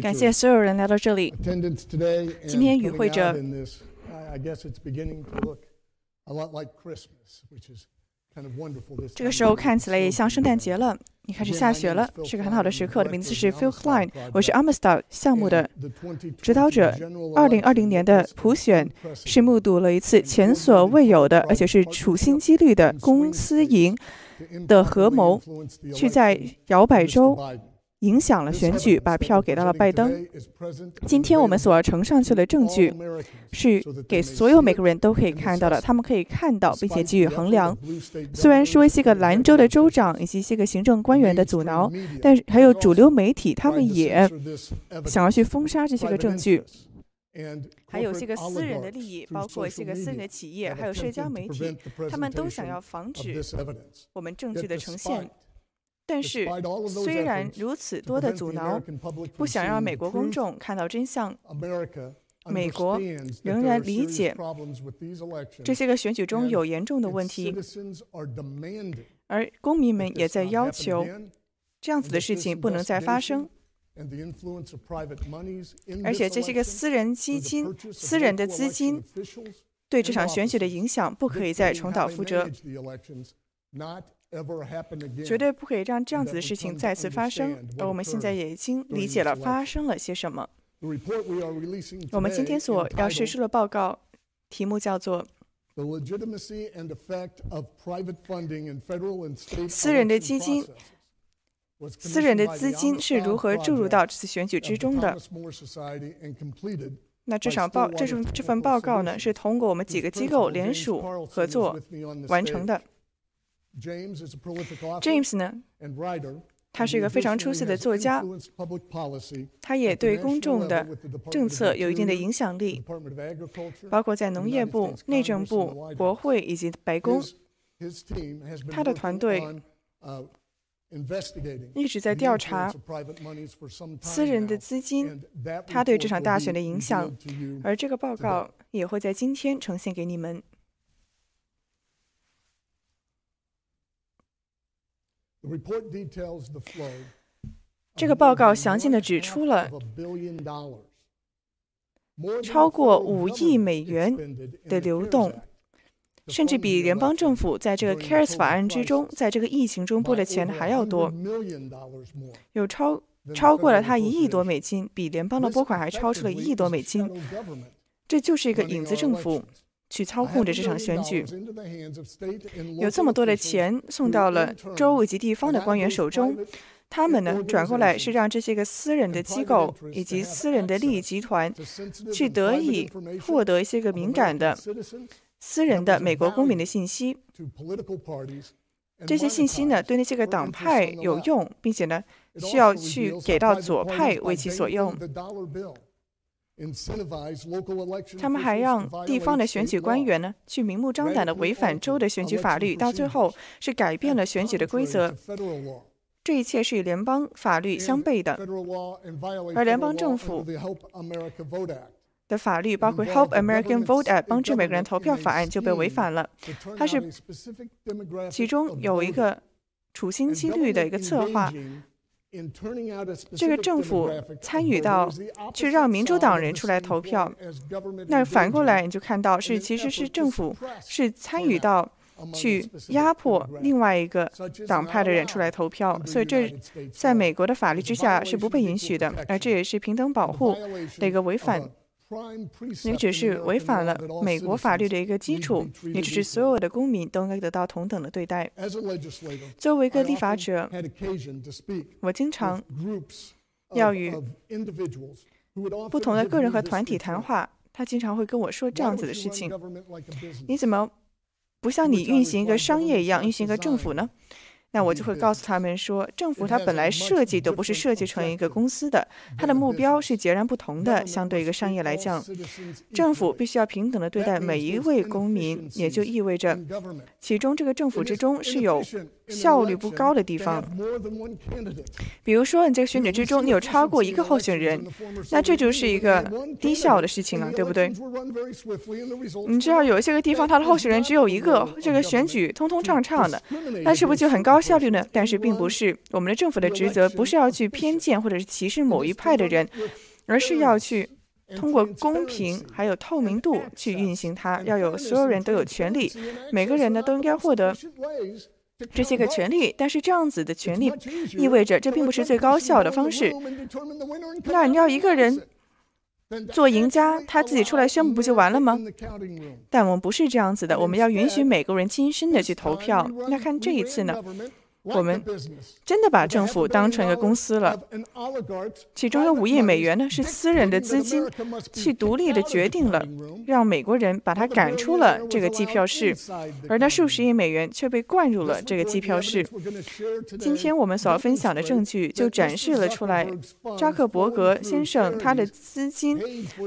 感谢所有人来到这里。今天与会者 out in this. I I guess it's beginning to look a lot like Christmas, which is kind of wonderful this 这个时候看起来也像圣诞节了，你开始下雪了，是个很好的时刻。我的名字是 Phil Klein，我是 Amistad 项目的 And the 2020指导者二零二零年的普选是目睹了一次前所未有的，而且是处心积虑的公私营的合谋去在摇摆州.影响了选举把票给到了拜登。今天我们所要呈上去的证据是给所有每个人都可以看到的他们可以看到并且给予衡量。虽然说一些个兰州的州长以及一些个行政官员的阻挠但是还有主流媒体他们也想要去封杀这些个证据。还有这个私人的利益包括这个私人的企业还有社交媒体他们都想要防止我们证据的呈现。但是虽然如此多的阻挠不想让美国公众看到真相美国仍然理解这些个选举中有严重的问题而公民们也在要求这样子的事情不能再发生而且这些个私人基金私人的资金对这场选举的影响不可以再重蹈覆辙绝对不可以让这样子的事情再次发生，而我们现在也已经理解了发生了些什么。我们今天所要实施的报告题目叫做私人的基金。私人的资金是如何注入到这次选举之中的？那这场报，这份这份报告呢，是通过我们几个机构联署合作完成的。james 呢？他是一个非常出色的作家。他也对公众的政策有一定的影响力。包括在农业部内政部国会以及白宫他的团队一直在调查私人的资金他对这场大选的影响而这个报告也会在今天呈现给你们。report details the flow 这个报告详尽地指出了超过五亿美元的流动甚至比联邦政府在这个 cares 法案之中在这个疫情中拨的钱还要多有超超过了他一亿多美金比联邦的拨款还超出了一亿多美金这就是一个影子政府去操控着这场选举。有这么多的钱送到了州以及地方的官员手中他们呢转过来是让这些个私人的机构以及私人的利益集团去得以获得一些个敏感的私人的美国公民的信息这些信息呢对那些个党派有用并且呢需要去给到左派为其所用他们还让地方的选举官员呢去明目张胆地违反州的选举法律，到最后是改变了选举的规则。这一切是与联邦法律相悖的，而联邦政府的法律，包括 Help American Vote Act（ 帮助美国人投票法案）就被违反了。它是其中有一个处心积虑的一个策划，这个政府参与到去让民主党人出来投票。那反过来你就看到是其实是政府是参与到去压迫另外一个党派的人出来投票。所以这在美国的法律之下是不被允许的而这也是平等保护的一个违反你只是违反了美国法律的一个基础也就是所有的公民都应该得到同等的对待。作为一个立法者我经常要与不同的个人和团体谈话他经常会跟我说这样子的事情。你怎么不像你运行一个商业一样运行一个政府呢？那我就会告诉他们说，政府它本来设计都不是设计成一个公司的，它的目标是截然不同的。相对一个商业来讲，政府必须要平等的对待每一位公民，也就意味着其中这个政府之中是有效率不高的地方。比如说，你这个选举之中，你有超过一个候选人，那这就是一个低效的事情了，对不对？你知道有一些个地方，它的候选人只有一个，这个选举通通畅畅的，那是不是就很高效率呢？但是并不是，我们的政府的职责不是要去偏见或者是歧视某一派的人，而是要去。通过公平还有透明度去运行它，要有所有人都有权利，每个人呢都应该获得这些个权利。但是这样子的权利意味着这并不是最高效的方式。那你要一个人做赢家，他自己出来宣布不就完了吗？但我们不是这样子的，我们要允许每个人亲身的去投票。那看这一次呢？我们真的把政府当成一个公司了，其中有五亿美元呢是私人的资金去独立的决定了，让美国人把他赶出了这个机票室，而那数十亿美元却被灌入了这个机票室。今天我们所要分享的证据就展示了出来，扎克伯格先生他的资金，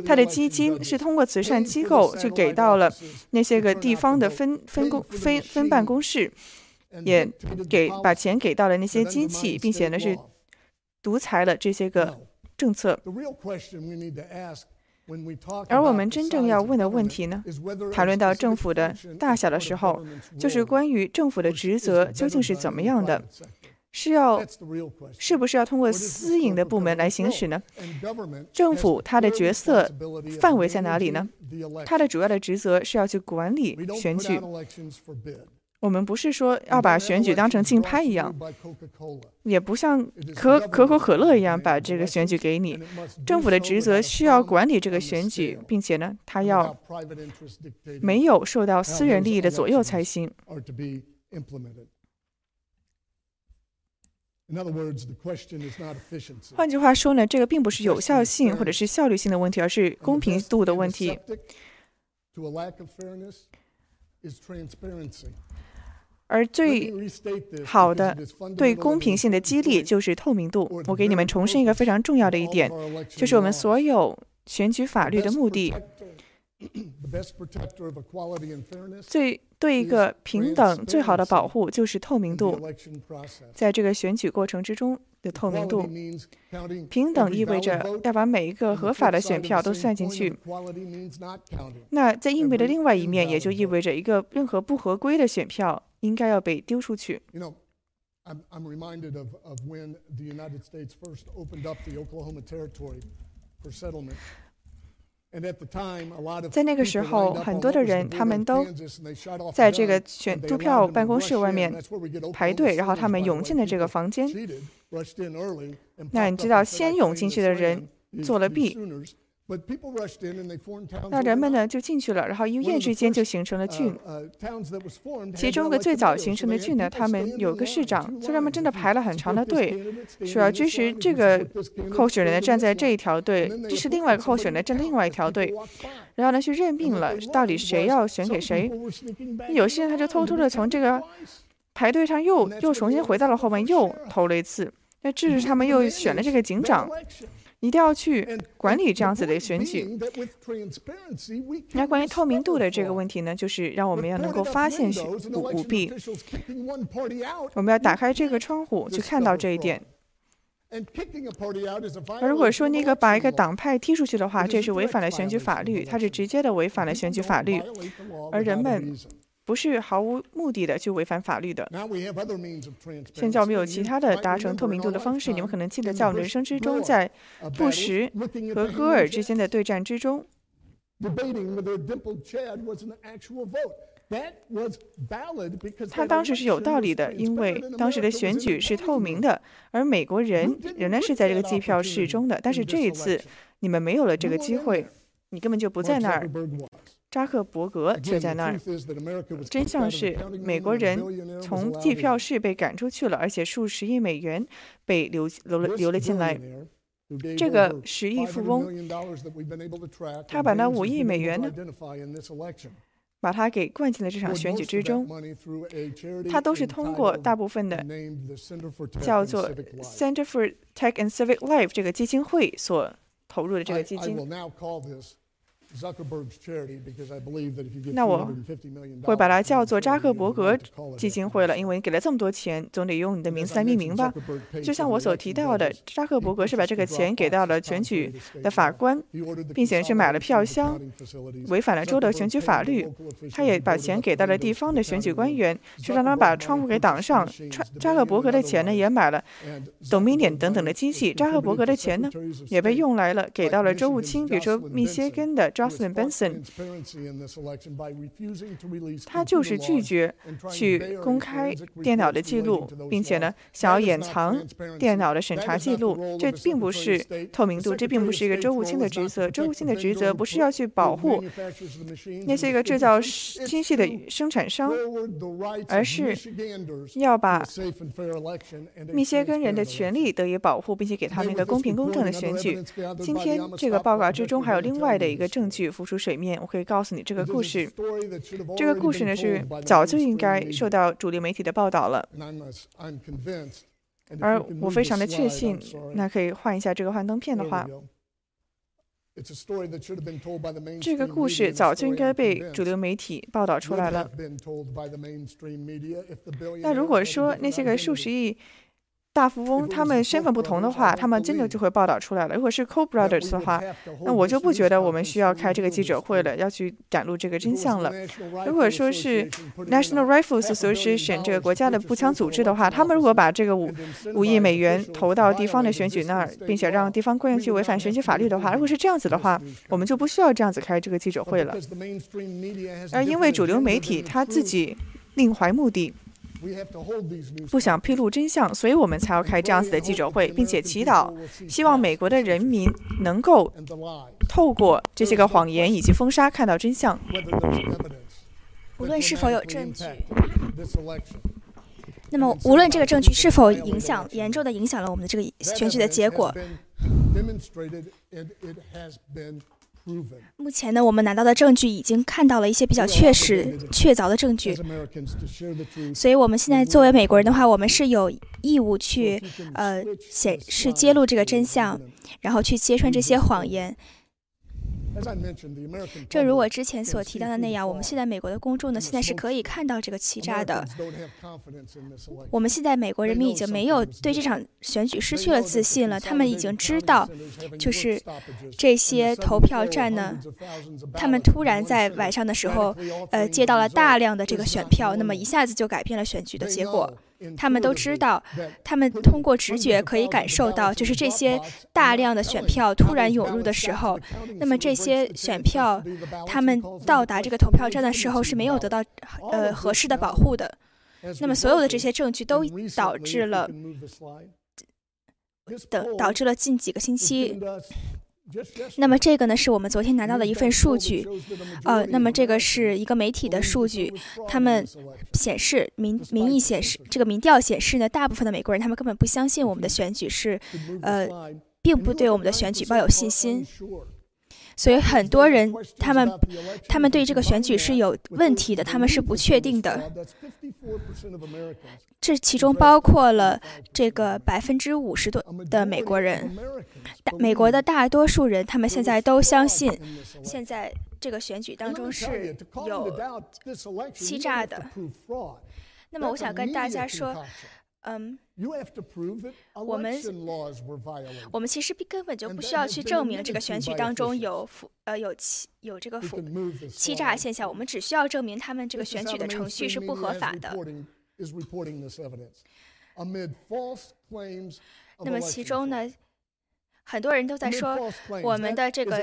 他的基金是通过慈善机构去给到了那些个地方的分分公分分办公室。也给把钱给到了那些机器，并且呢是独裁了这些个政策。而我们真正要问的问题呢，谈论到政府的大小的时候，就是关于政府的职责究竟是怎么样的，是要是不是要通过私营的部门来行使呢？政府它的角色范围在哪里呢？它的主要的职责是要去管理选举。我们不是说要把选举当成竞拍一样，也不像可可口可乐一样把这个选举给你。政府的职责需要管理这个选举，并且呢，它要没有受到私人利益的左右才行。换句话说呢，这个并不是有效性或者是效率性的问题，而是公平度的问题。而最好的对公平性的激励就是透明度。我给你们重申一个非常重要的一点，就是我们所有选举法律的目的，最对一个平等最好的保护就是透明度。在这个选举过程之中的透明度，平等意味着要把每一个合法的选票都算进去。那在硬币的另外一面，也就意味着一个任何不合规的选票。应该要被丢出去。在那个时候，很多的人他们都在这个选投票办公室外面排队，然后他们涌进了这个房间。那你知道，先涌进去的人做了弊。那人们呢就进去了，然后一夜之间就形成了郡。其中个最早形成的郡呢，他们有个市长，所以他们真的排了很长的队，说要支持这个候选人站在这一条队，支持另外一个候选人站另外一条队，然后呢去任命了到底谁要选给谁。有些人他就偷偷的从这个排队上又又重新回到了后面，又投了一次。那 这是他们又选了这个警长。一定要去管理这样子的选举。那关于透明度的这个问题呢，就是让我们要能够发现舞舞弊。我们要打开这个窗户去看到这一点。而如果说那个把一个党派踢出去的话，这是违反了选举法律，它是直接的违反了选举法律，而人们。不是毫无目的的去违反法律的。现在我们有其他的达成透明度的方式。你们可能记得，在我们人生之中，在布什和戈尔之间的对战之中，他当时是有道理的，因为当时的选举是透明的，而美国人仍然是在这个计票室中的。但是这一次，你们没有了这个机会，你根本就不在那儿。扎克伯格却在那儿。真相是，美国人从计票室被赶出去了，而且数十亿美元被流流了流了进来。这个十亿富翁，他把那五亿美元呢，把它给灌进了这场选举之中。他都是通过大部分的叫做 Center for Tech and Civic Life 这个基金会所投入的这个基金。那我会把它叫做扎克伯格基金会了，因为你给了这么多钱，总得用你的名字来命名吧。就像我所提到的，扎克伯格是把这个钱给到了选举的法官，并且去买了票箱，违反了州的选举法律。他也把钱给到了地方的选举官员，去让他把窗户给挡上。扎克伯格的钱呢，也买了 Dominion 等等的机器。扎克伯格的钱呢，也被用来了，给到了州务卿，比如说密歇根的 Jocelyn Benson。他就是拒绝去公开电脑的记录，并且呢，想要掩藏电脑的审查记录。这并不是透明度，这并不是一个周务卿的职责。周务卿的职责不是要去保护那些个制造机器的生产商，而是要把密歇根人的权利得以保护，并且给他们一个公平公正的选举。今天这个报告之中还有另外的一个证据浮出水面，我可以告诉你这个故事。这个故事呢是早就应该受到主流媒体的报道了，而我非常的确信。那可以换一下这个幻灯片的话，这个故事早就应该被主流媒体报道出来了。那如果说那些个数十亿。大富翁他们身份不同的话，他们真的就会报道出来了。如果是 Co Brothers 的话，那我就不觉得我们需要开这个记者会了，要去展露这个真相了。如果说是 National Rifles Association 这个国家的步枪组织的话，他们如果把这个五五亿美元投到地方的选举那儿，并且让地方官员去违反选举法律的话，如果是这样子的话，我们就不需要这样子开这个记者会了。而因为主流媒体他自己另怀目的。不想披露真相，所以我们才要开这样子的记者会，并且祈祷，希望美国的人民能够透过这些个谎言以及封杀看到真相。无论是否有证据，那么无论这个证据是否影响严重的影响了我们的这个选举的结果。目前呢，我们拿到的证据已经看到了一些比较确实、确凿的证据，所以我们现在作为美国人的话，我们是有义务去呃显示揭露这个真相，然后去揭穿这些谎言。正如我之前所提到的那样，我们现在美国的公众呢，现在是可以看到这个欺诈的。我们现在美国人民已经没有对这场选举失去了自信了，他们已经知道，就是这些投票站呢，他们突然在晚上的时候，呃，接到了大量的这个选票，那么一下子就改变了选举的结果。他们都知道，他们通过直觉可以感受到，就是这些大量的选票突然涌入的时候，那么这些选票，他们到达这个投票站的时候是没有得到呃合适的保护的。那么所有的这些证据都导致了，导导致了近几个星期。那么这个呢，是我们昨天拿到的一份数据，呃，那么这个是一个媒体的数据，他们显示民民意显示，这个民调显示呢，大部分的美国人他们根本不相信我们的选举是，呃，并不对我们的选举抱有信心。所以很多人，他们他们对这个选举是有问题的，他们是不确定的。这其中包括了这个百分之五十多的美国人，大美国的大多数人，他们现在都相信，现在这个选举当中是有欺诈的。那么我想跟大家说。嗯，我们我们其实根本就不需要去证明这个选举当中有腐呃有欺有这个腐欺诈现象，我们只需要证明他们这个选举的程序是不合法的。那么其中呢，很多人都在说我们的这个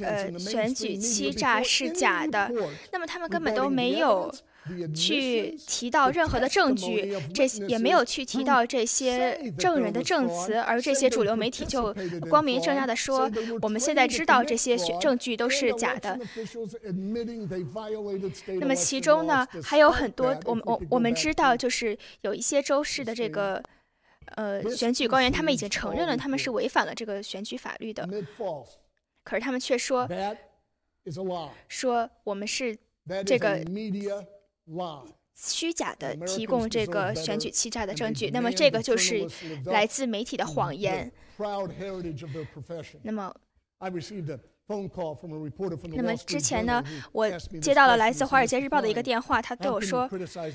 呃选举欺诈是假的，那么他们根本都没有。去提到任何的证据，这也没有去提到这些证人的证词，而这些主流媒体就光明正大的说，我们现在知道这些证据都是假的。那么其中呢，还有很多，我们我我们知道，就是有一些州市的这个呃选举官员，他们已经承认了他们是违反了这个选举法律的，可是他们却说，说我们是这个。虚假的提供这个选举欺诈的证据，那么这个就是来自媒体的谎言。那么那么之前呢，我接到了来自《华尔街日报》的一个电话，他对我说：“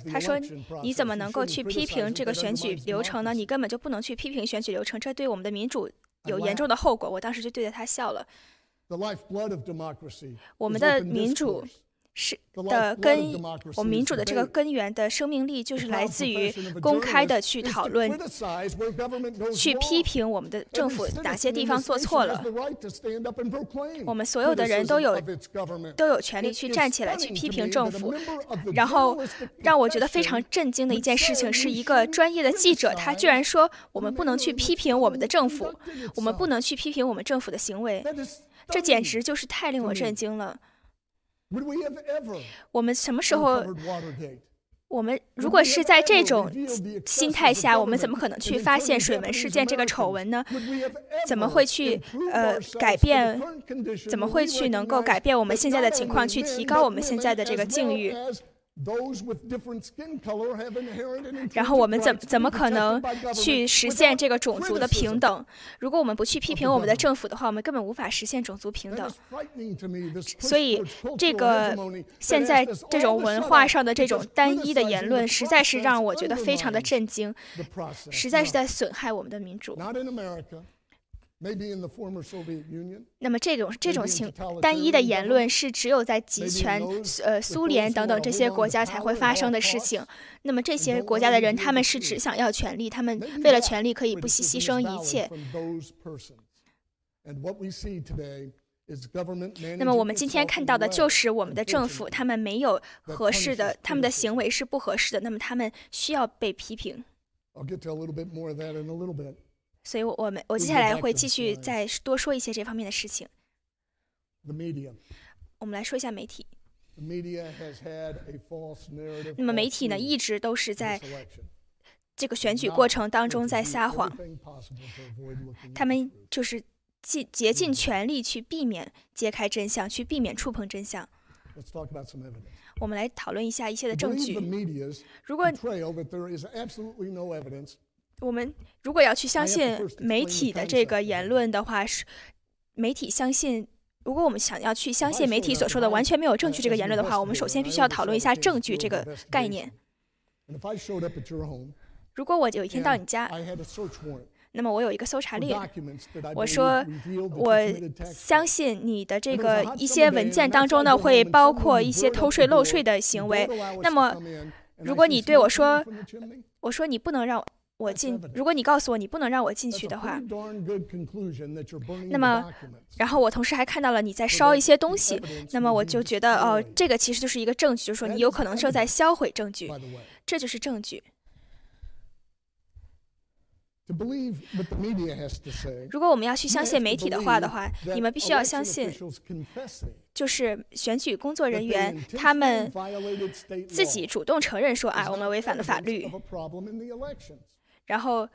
他说你怎么能够去批评这个选举流程呢？你根本就不能去批评选举流程，这对我们的民主有严重的后果。”我当时就对着他笑了。我们的民主。是的根，我们民主的这个根源的生命力，就是来自于公开的去讨论，去批评我们的政府哪些地方做错了。我们所有的人都有都有权利去站起来去批评政府。然后让我觉得非常震惊的一件事情，是一个专业的记者，他居然说我们不能去批评我们的政府，我们不能去批评我们政府的行为，这简直就是太令我震惊了。我们什么时候？我们如果是在这种心态下，我们怎么可能去发现水门事件这个丑闻呢？怎么会去呃改变？怎么会去能够改变我们现在的情况，去提高我们现在的这个境遇？然后我们怎怎么可能去实现这个种族的平等？如果我们不去批评我们的政府的话，我们根本无法实现种族平等。所以，这个现在这种文化上的这种单一的言论，实在是让我觉得非常的震惊，实在是在损害我们的民主。那么这种这种情单一的言论是只有在集权呃苏联等等这些国家才会发生的事情。那么这些国家的人他们是只想要权利，他们为了权利可以不惜牺牲一切。那么我们今天看到的就是我们的政府，他们没有合适的，他们的行为是不合适的，那么他们需要被批评。所以，我们我接下来会继续再多说一些这方面的事情。我们来说一下媒体。那么，媒体呢，一直都是在这个选举过程当中在撒谎，他们就是尽竭尽全力去避免揭开真相，去避免触碰真相。我们来讨论一下一些的证据。如果我们如果要去相信媒体的这个言论的话，是媒体相信。如果我们想要去相信媒体所说的完全没有证据这个言论的话，我们首先必须要讨论一下证据这个概念。如果我有一天到你家，那么我有一个搜查令，我说我相信你的这个一些文件当中呢会包括一些偷税漏税的行为。那么，如果你对我说，我说你不能让。我进，如果你告诉我你不能让我进去的话，那么，然后我同时还看到了你在烧一些东西，那么我就觉得哦，这个其实就是一个证据，就是说你有可能正在销毁证据，这就是证据。如果我们要去相信媒体的话的话，你们必须要相信，就是选举工作人员他们自己主动承认说，啊，我们违反了法律。然后，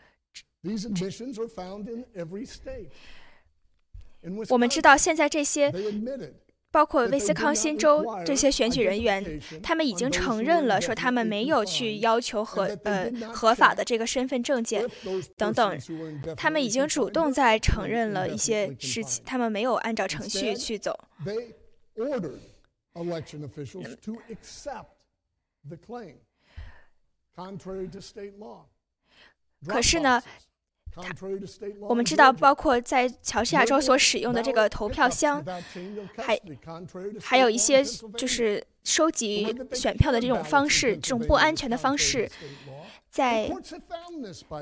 我们知道现在这些，包括威斯康星州这些选举人员，他们已经承认了，说他们没有去要求合呃合法的这个身份证件等等，他们已经主动在承认了一些事情，他们没有按照程序去走。可是呢，我们知道，包括在乔治亚州所使用的这个投票箱，还还有一些就是收集选票的这种方式，这种不安全的方式。在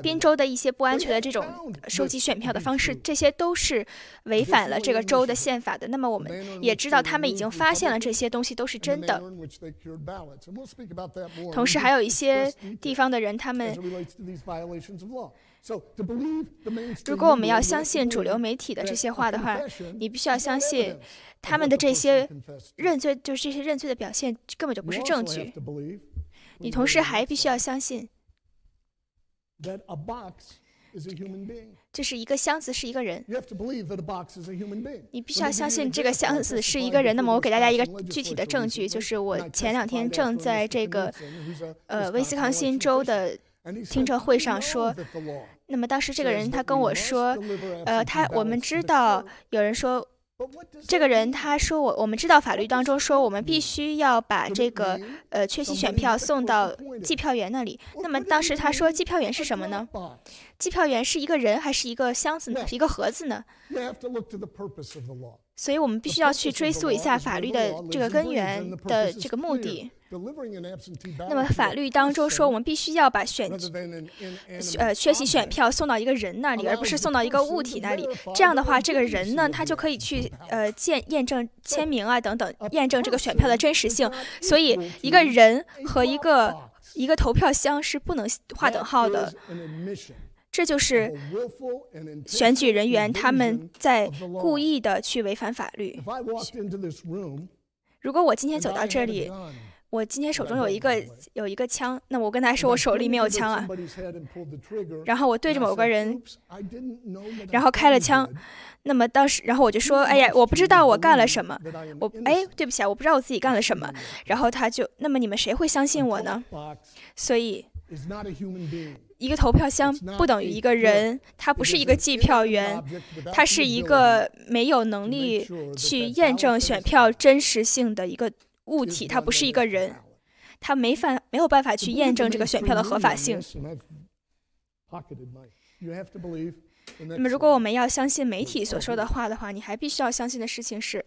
宾州的一些不安全的这种收集选票的方式，这些都是违反了这个州的宪法的。那么我们也知道，他们已经发现了这些东西都是真的。同时，还有一些地方的人，他们如果我们要相信主流媒体的这些话的话，你必须要相信他们的这些认罪，就是这些认罪的表现根本就不是证据。你同时还必须要相信。就是一个箱子是一个人，你必须要相信这个箱子是一个人。那么我给大家一个具体的证据，就是我前两天正在这个呃威斯康星州的听证会上说，那么当时这个人他跟我说，呃，他我们知道有人说这个人他说我我们知道法律当中说我们必须要把这个呃缺席选票送到计票员那里。那么当时他说计票员是什么呢？计票员是一个人还是一个箱子呢？是一个盒子呢？所以我们必须要去追溯一下法律的这个根源的这个目的。那么法律当中说，我们必须要把选呃缺席选票送到一个人那里，而不是送到一个物体那里。这样的话，这个人呢，他就可以去呃见验证签名啊等等，验证这个选票的真实性。所以，一个人和一个一个投票箱是不能划等号的。这就是选举人员他们在故意的去违反法律。如果我今天走到这里。我今天手中有一个有一个枪，那我跟他说我手里没有枪啊，然后我对着某个人，然后开了枪，那么当时，然后我就说，哎呀，我不知道我干了什么，我哎，对不起啊，我不知道我自己干了什么，然后他就，那么你们谁会相信我呢？所以，一个投票箱不等于一个人，他不是一个计票员，他是一个没有能力去验证选票真实性的一个。物体，它不是一个人，他没法没有办法去验证这个选票的合法性。那么，如果我们要相信媒体所说的话的话，你还必须要相信的事情是，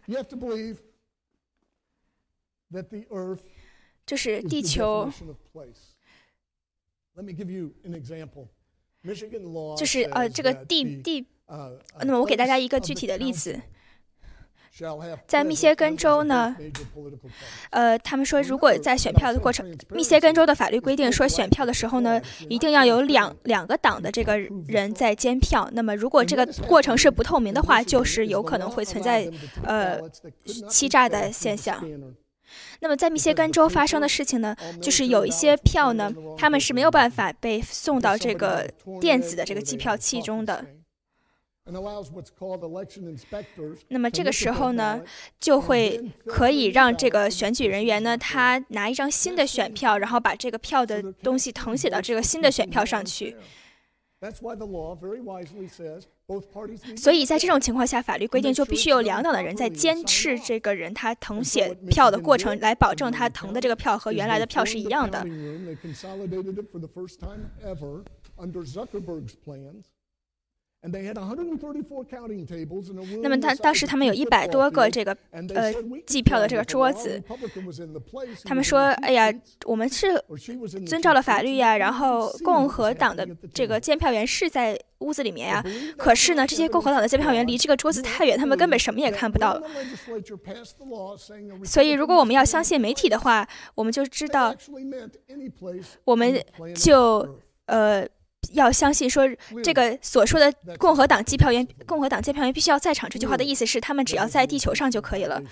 就是地球，就是呃，这个地地。那么，我给大家一个具体的例子。在密歇根州呢，呃，他们说，如果在选票的过程，密歇根州的法律规定说，选票的时候呢，一定要有两两个党的这个人在监票。那么，如果这个过程是不透明的话，就是有可能会存在呃欺诈的现象。那么，在密歇根州发生的事情呢，就是有一些票呢，他们是没有办法被送到这个电子的这个计票器中的。那么这个时候呢，就会可以让这个选举人员呢，他拿一张新的选票，然后把这个票的东西誊写到这个新的选票上去。所以在这种情况下，法律规定就必须有两党的人在监视这个人他誊写票的过程，来保证他誊的这个票和原来的票是一样的。那么他当时他们有一百多个这个呃计票的这个桌子，他们说：“哎呀，我们是遵照了法律呀，然后共和党的这个监票员是在屋子里面呀。可是呢，这些共和党的监票员离这个桌子太远，他们根本什么也看不到。所以，如果我们要相信媒体的话，我们就知道，我们就呃。”要相信说这个所说的共和党计票员、共和党监票员必须要在场这句话的意思是，他们只要在地球上就可以了。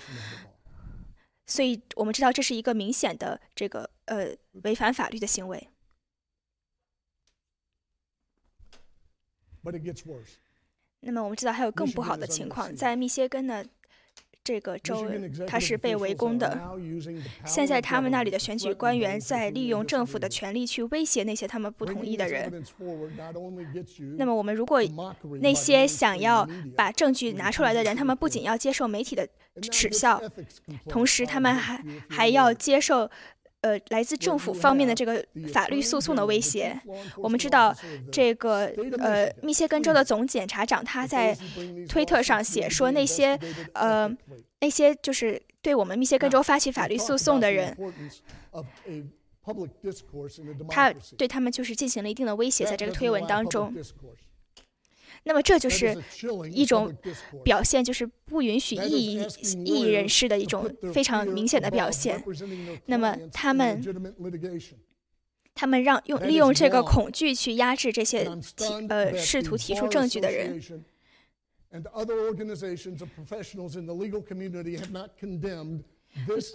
所以我们知道这是一个明显的这个呃违反法律的行为。那么我们知道还有更不好的情况，在密歇根呢。这个州它是被围攻的，现在他们那里的选举官员在利用政府的权力去威胁那些他们不同意的人。那么我们如果那些想要把证据拿出来的人，他们不仅要接受媒体的耻笑，同时他们还还要接受。呃，来自政府方面的这个法律诉讼的威胁，我们知道，这个呃，密歇根州的总检察长他在推特上写说，那些呃，那些就是对我们密歇根州发起法律诉讼的人，他对他们就是进行了一定的威胁，在这个推文当中。那么这就是一种表现，就是不允许异议异议人士的一种非常明显的表现。那么他们他们让用利用这个恐惧去压制这些提呃试图提出证据的人。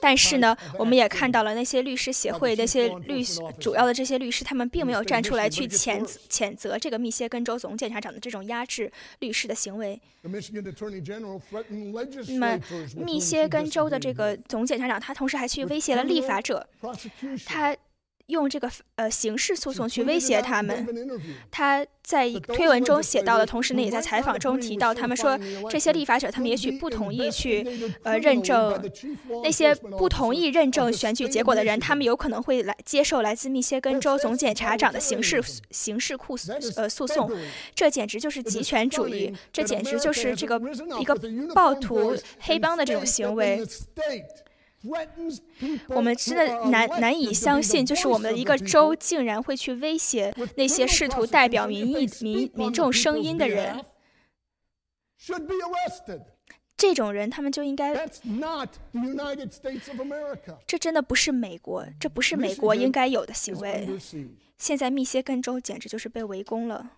但是呢，我们也看到了那些律师协会、那些律主要的这些律师，他们并没有站出来去谴谴责这个密歇根州总检察长的这种压制律师的行为。那么，密歇根州的这个总检察长，他同时还去威胁了立法者，他。用这个呃刑事诉讼去威胁他们。他在推文中写到了，同时呢，也在采访中提到，他们说这些立法者，他们也许不同意去呃认证那些不同意认证选举结果的人，他们有可能会来接受来自密歇根州总检察长的刑事刑事诉呃诉讼。这简直就是极权主义，这简直就是这个一个暴徒黑帮的这种行为。我们真的难难以相信，就是我们的一个州竟然会去威胁那些试图代表民意、民民众声音的人。这种人，他们就应该。这真的不是美国，这不是美国应该有的行为。现在密歇根州简直就是被围攻了。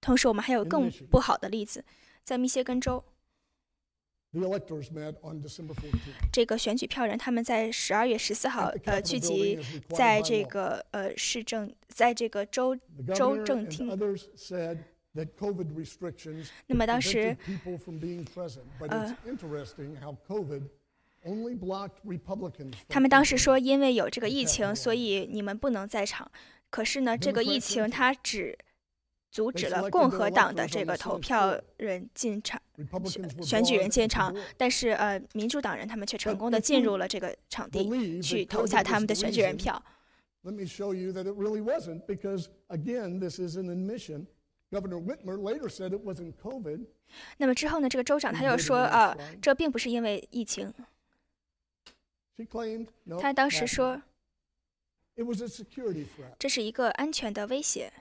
同时，我们还有更不好的例子，在密歇根州。这个选举票人他们在十二月十四号呃聚集在这个呃市政在这个州州政厅。那么当时呃，他们当时说因为有这个疫情，所以你们不能在场。可是呢，这个疫情它只。阻止了共和党的这个投票人进场，选举人进场，但是呃，民主党人他们却成功的进入了这个场地，去投下他们的选举人票。那么之后呢，这个州长他又说啊，这并不是因为疫情。他当时说，这是一个安全的威胁。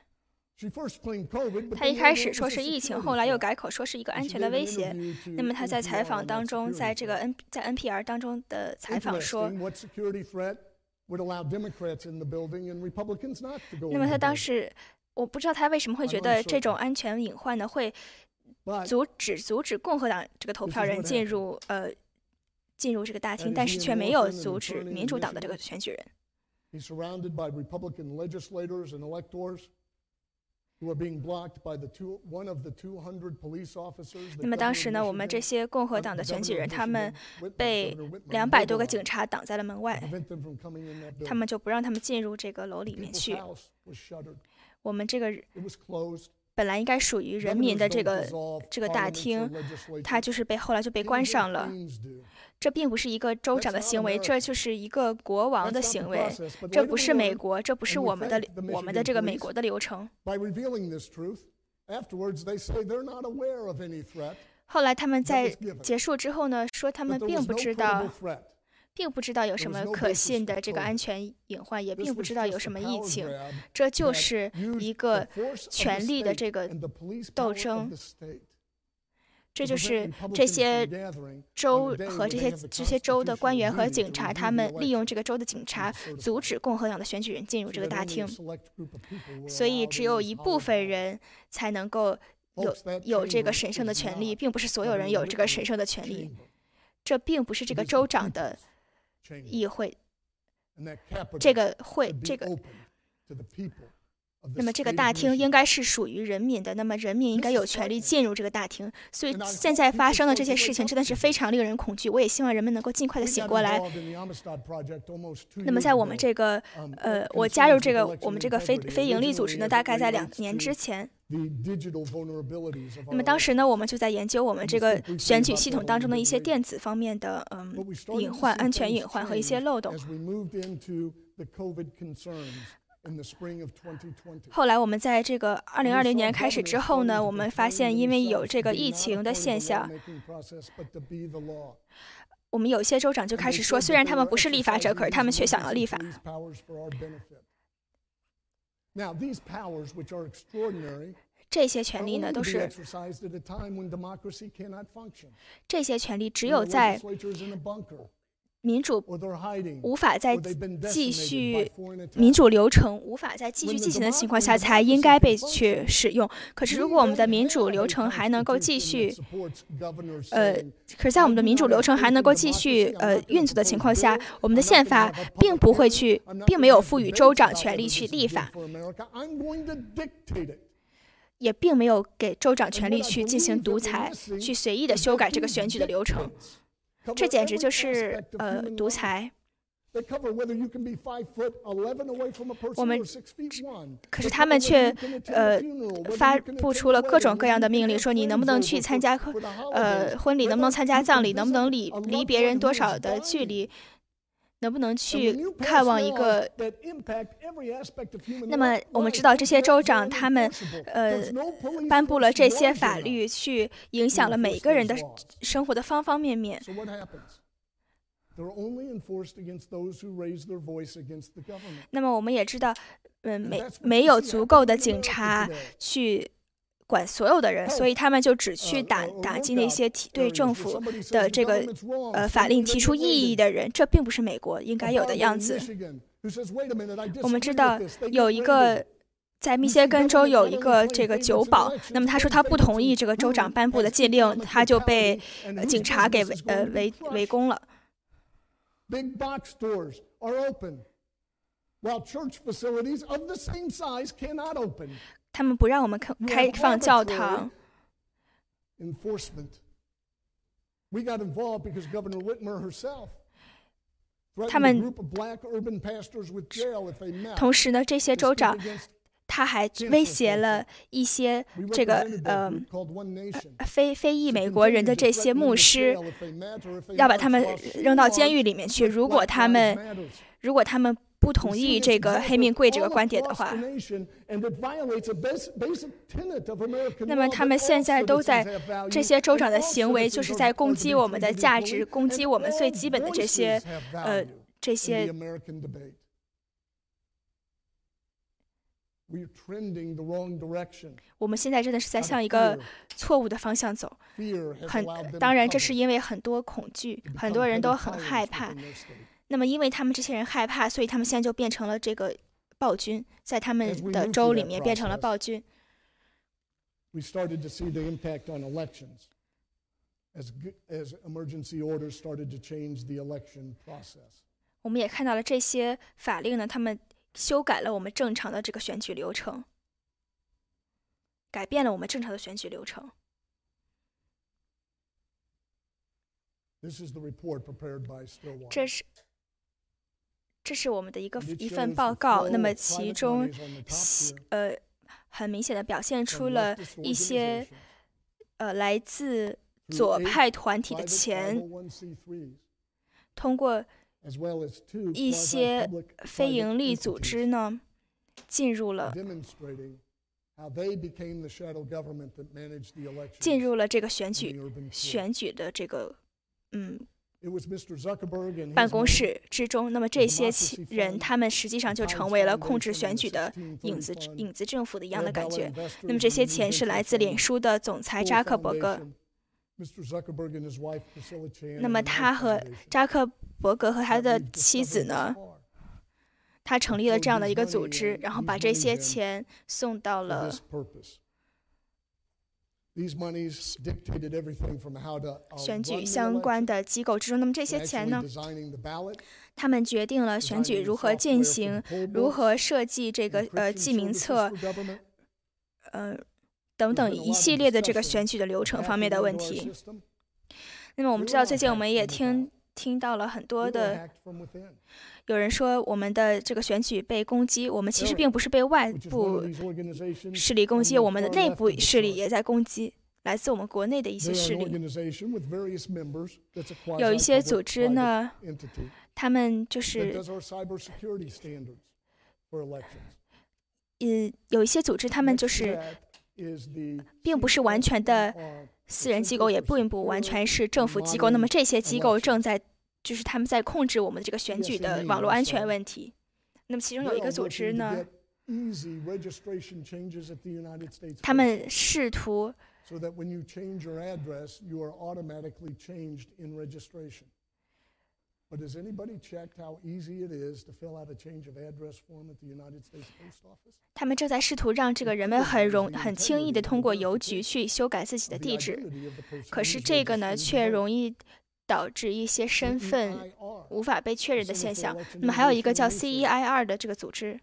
他一开始说是疫情，后来又改口说是一个安全的威胁。那么他在采访当中，在这个 N 在 NPR 当中的采访说，那么他当时我不知道他为什么会觉得这种安全隐患呢会阻止阻止共和党这个投票人进入呃进入这个大厅，但是却没有阻止民主党的这个选举人。那么当时呢，我们这些共和党的选举人，他们被两百多个警察挡在了门外，他们就不让他们进入这个楼里面去。我们这个本来应该属于人民的这个这个大厅，它就是被后来就被关上了。这并不是一个州长的行为，这就是一个国王的行为。这不是美国，这不是我们的我们的这个美国的流程。后来他们在结束之后呢，说他们并不知道，并不知道有什么可信的这个安全隐患，也并不知道有什么疫情。这就是一个权力的这个斗争。这就是这些州和这些这些州的官员和警察，他们利用这个州的警察阻止共和党的选举人进入这个大厅，所以只有一部分人才能够有有这个神圣的权利，并不是所有人有这个神圣的权利。这并不是这个州长的议会，这个会这个。那么这个大厅应该是属于人民的，那么人民应该有权利进入这个大厅。所以现在发生的这些事情真的是非常令人恐惧。我也希望人们能够尽快的醒过来。那么在我们这个呃，我加入这个我们这个非非盈利组织呢，大概在两年之前。那么当时呢，我们就在研究我们这个选举系统当中的一些电子方面的嗯隐患、安全隐患和一些漏洞。后来我们在这个二零二零年开始之后呢，我们发现因为有这个疫情的现象，我们有些州长就开始说，虽然他们不是立法者，可是他们却想要立法。这些权利呢，都是这些权利只有在。民主无法再继续，民主流程无法再继续进行的情况下，才应该被去使用。可是，如果我们的民主流程还能够继续，呃，可是，在我们的民主流程还能够继续呃运作的情况下，我们的宪法并不会去，并没有赋予州长权力去立法，也并没有给州长权力去进行独裁，去随意的修改这个选举的流程。这简直就是呃独裁。我们可是他们却呃发布出了各种各样的命令，说你能不能去参加呃婚礼，能不能参加葬礼，能不能离离别人多少的距离，能不能去看望一个。那么我们知道这些州长他们呃颁布了这些法律，去影响了每个人的生活的方方面面。那么我们也知道，嗯，没没有足够的警察去管所有的人，所以他们就只去打打击那些提对政府的这个呃法令提出异议的人。这并不是美国应该有的样子。我们知道有一个在密歇根州有一个这个酒保，那么他说他不同意这个州长颁布的禁令，他就被警察给围呃围围攻了。他们不让我们开开放教堂。Enforcement. We got involved because governor whitmer herself 他们同时呢这些州长他还威胁了一些这个呃非非裔美国人的这些牧师要把他们扔到监狱里面去。如果他们如果他们不同意这个黑命贵这个观点的话，那么他们现在都在这些州长的行为就是在攻击我们的价值，攻击我们最基本的这些呃这些。我们现在真的是在向一个错误的方向走。很当然，这是因为很多恐惧，很多人都很害怕。那么，因为他们这些人害怕，所以他们现在就变成了这个暴君，在他们的州里面变成了暴君。我们也看到了这些法令呢，他们。修改了我们正常的这个选举流程，改变了我们正常的选举流程。这是这是我们的一个一份报告。那么其中，呃，很明显的表现出了一些呃来自左派团体的钱，通过。一些非营利组织呢，进入了进入了这个选举选举的这个嗯办公室之中。那么这些人，他们实际上就成为了控制选举的影子影子政府的一样的感觉。那么这些钱是来自脸书的总裁扎克伯格。那么他和扎克伯格和他的妻子呢？他成立了这样的一个组织，然后把这些钱送到了选举相关的机构之中。那么这些钱呢？他们决定了选举如何进行，如何设计这个呃记名册，呃。等等一系列的这个选举的流程方面的问题。那么我们知道，最近我们也听听到了很多的，有人说我们的这个选举被攻击。我们其实并不是被外部势力攻击，我们的内部势力也在攻击，来自我们国内的一些势力。有一些组织呢，他们就是，嗯，有一些组织他们就是。并不是完全的私人机构，也并不完全是政府机构。那么这些机构正在，就是他们在控制我们这个选举的网络安全问题。那么其中有一个组织呢，他们试图。But has anybody checked how easy it is to fill out a change of address form at the United States Post Office? 他们正在试图让这个人们很容很轻易的通过邮局去修改自己的地址，可是这个呢，却容易导致一些身份无法被确认的现象。那么还有一个叫 CEIR 的这个组织，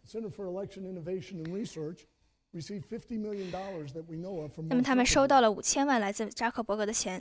那么他们收到了五千万来自扎克伯格的钱。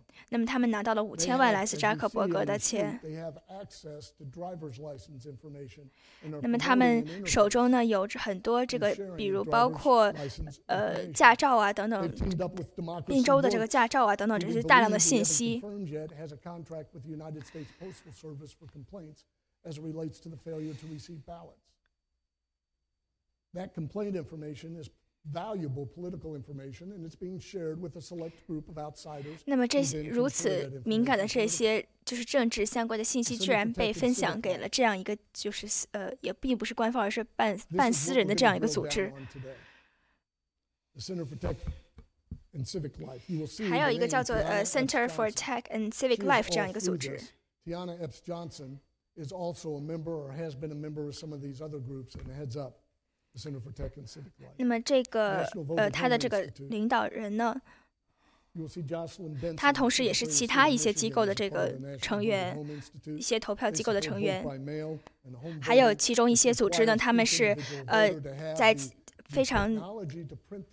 那么他们拿到了五千万来自扎克伯格的钱。那么他们手中呢有着很多这个，比如包括呃驾照啊等等，宾州的这个驾照啊等等这些大量的信息。That complaint information is valuable political information, and it's being shared with a select group of outsiders. 那么这些如此敏感的这些就是政治相关的信息，居然被分享给了这样一个就是呃也并不是官方，而是半半私人的这样一个组织。还有一个叫做呃 Center for Tech and Civic Life 这样一个组织。Tiana Epps Johnson is also a member or has been a member of some of these other groups and heads up 那么这个呃，他的这个领导人呢，他同时也是其他一些机构的这个成员，一些投票机构的成员，还有其中一些组织呢，他们是呃在。非常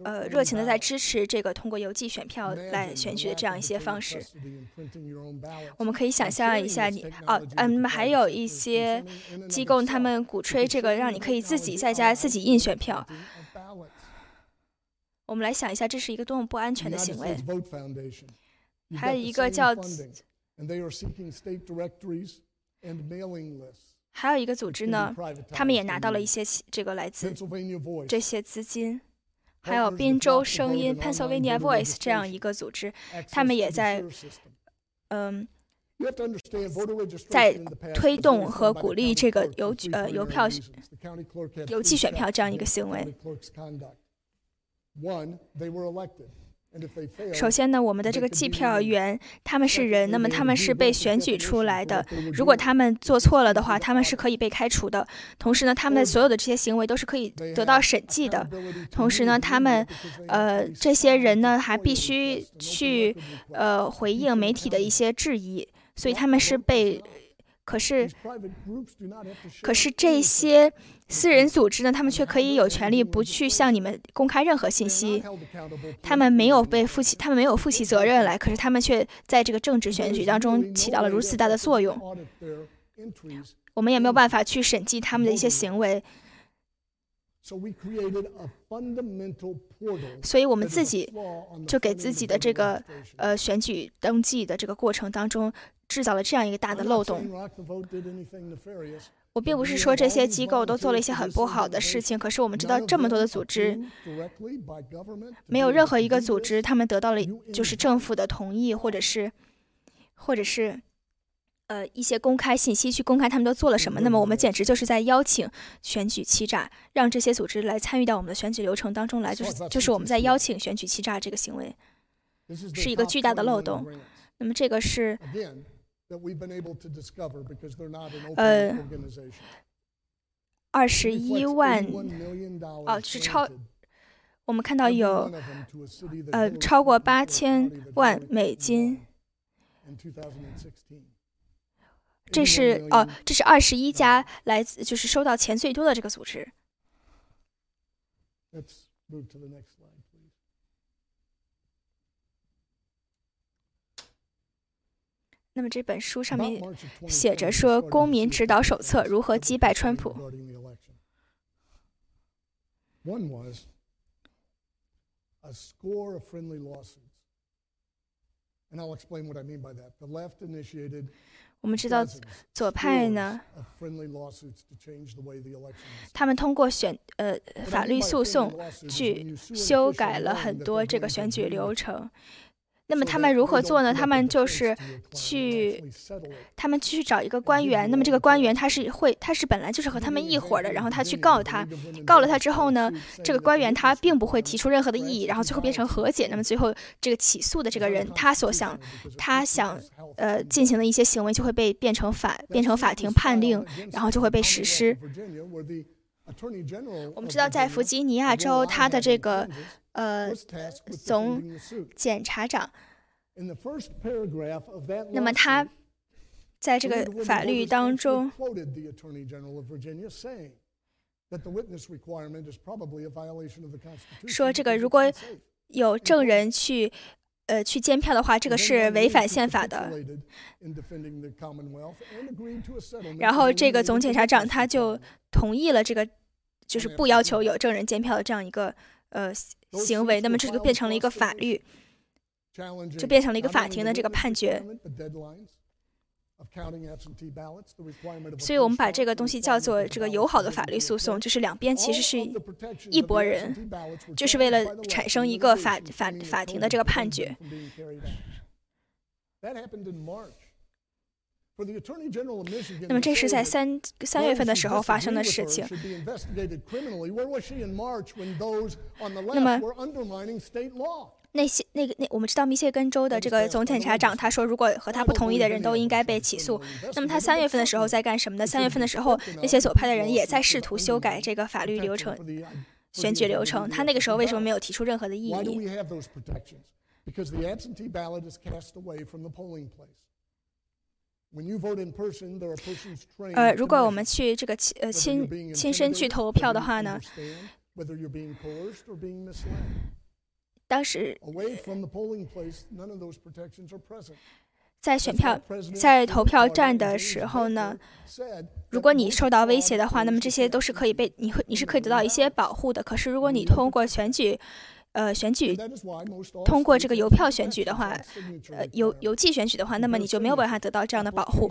呃热情的在支持这个通过邮寄选票来选举的这样一些方式。我们可以想象一下，你哦，嗯，还有一些机构他们鼓吹这个，让你可以自己在家自己印选票。我们来想一下，这是一个多么不安全的行为。还有一个叫。还有一个组织呢，他们也拿到了一些这个来自这些资金，还有宾州声音 （Pennsylvania Voice） 这样一个组织，他们也在嗯，在推动和鼓励这个邮呃邮票邮寄选票这样一个行为。首先呢，我们的这个计票员他们是人，那么他们是被选举出来的。如果他们做错了的话，他们是可以被开除的。同时呢，他们所有的这些行为都是可以得到审计的。同时呢，他们呃这些人呢还必须去呃回应媒体的一些质疑，所以他们是被。可是，可是这些私人组织呢？他们却可以有权利不去向你们公开任何信息。他们没有被负起，他们没有负起责任来。可是他们却在这个政治选举当中起到了如此大的作用。我们也没有办法去审计他们的一些行为。所以我们自己就给自己的这个呃选举登记的这个过程当中。制造了这样一个大的漏洞。我并不是说这些机构都做了一些很不好的事情，可是我们知道这么多的组织，没有任何一个组织他们得到了就是政府的同意，或者是，或者是，呃一些公开信息去公开他们都做了什么。那么我们简直就是在邀请选举欺诈，让这些组织来参与到我们的选举流程当中来，就是就是我们在邀请选举欺诈这个行为，是一个巨大的漏洞。那么这个是。呃，二十一万哦，是超。我们看到有呃超过八千万美金。这是哦，这是二十一家来自就是收到钱最多的这个组织。那么这本书上面写着说，《公民指导手册：如何击败川普》。我们知道，左派呢，他们通过选呃法律诉讼去修改了很多这个选举流程。那么他们如何做呢？他们就是去，他们去找一个官员。那么这个官员他是会，他是本来就是和他们一伙的。然后他去告他，告了他之后呢，这个官员他并不会提出任何的异议。然后最后变成和解。那么最后这个起诉的这个人，他所想，他想呃进行的一些行为就会被变成法，变成法庭判令，然后就会被实施。我们知道，在弗吉尼亚州，他的这个呃总检察长，那么他在这个法律当中说，这个如果有证人去。呃，去监票的话，这个是违反宪法的。然后，这个总检察长他就同意了这个，就是不要求有证人监票的这样一个呃行为。那么，这就变成了一个法律，就变成了一个法庭的这个判决。所以我们把这个东西叫做这个友好的法律诉讼，就是两边其实是一拨人，就是为了产生一个法法法庭的这个判决。那么这是在三三月份的时候发生的事情。那么。那些那个那我们知道密歇根州的这个总检察长他说，如果和他不同意的人都应该被起诉。那么他三月份的时候在干什么呢？三月份的时候，那些左派的人也在试图修改这个法律流程、选举流程。他那个时候为什么没有提出任何的异议？呃，如果我们去这个亲呃亲亲身去投票的话呢？当时，在选票、在投票站的时候呢，如果你受到威胁的话，那么这些都是可以被你会你是可以得到一些保护的。可是，如果你通过选举，呃，选举通过这个邮票选举的话，呃，邮邮寄选举的话，那么你就没有办法得到这样的保护。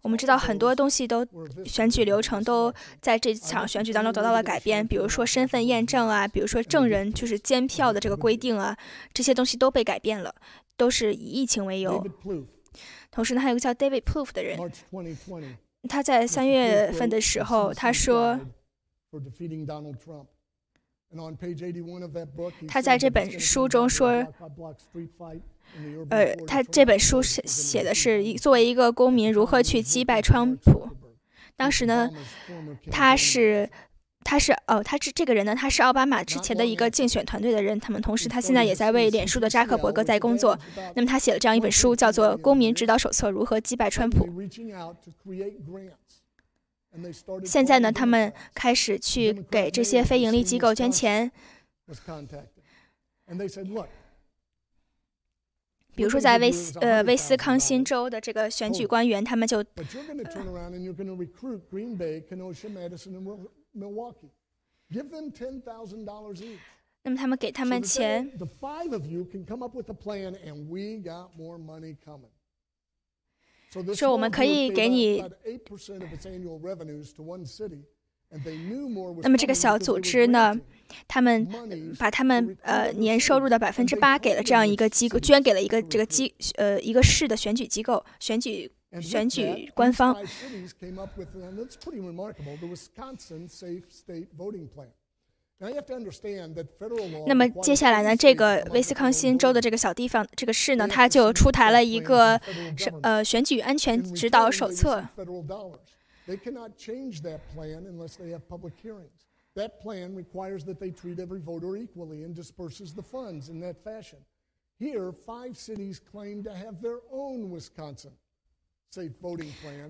我们知道很多东西都选举流程都在这场选举当中得到了改变，比如说身份验证啊，比如说证人就是监票的这个规定啊，这些东西都被改变了，都是以疫情为由。同时呢，还有个叫 David Plouffe 的人，他在三月份的时候他说，他在这本书中说。呃，他这本书写写的是作为一个公民如何去击败川普。当时呢，他是他是哦，他是这个人呢，他是奥巴马之前的一个竞选团队的人。他们同时，他现在也在为脸书的扎克伯格在工作。那么他写了这样一本书，叫做《公民指导手册：如何击败川普》。现在呢，他们开始去给这些非盈利机构捐钱。比如说，在威斯呃威斯康辛州的这个选举官员，他们就，那么他们给他们钱，说我们可以给你。那么这个小组织呢，他们把他们呃年收入的百分之八给了这样一个机构，捐给了一个这个机呃一个市的选举机构、选举选举官方。那么接下来呢，这个威斯康星州的这个小地方这个市呢，他就出台了一个是呃选举安全指导手册。They cannot change that plan unless they have public hearings. That plan requires that they treat every voter equally and disperses the funds in that fashion. Here, five cities claim to have their own Wisconsin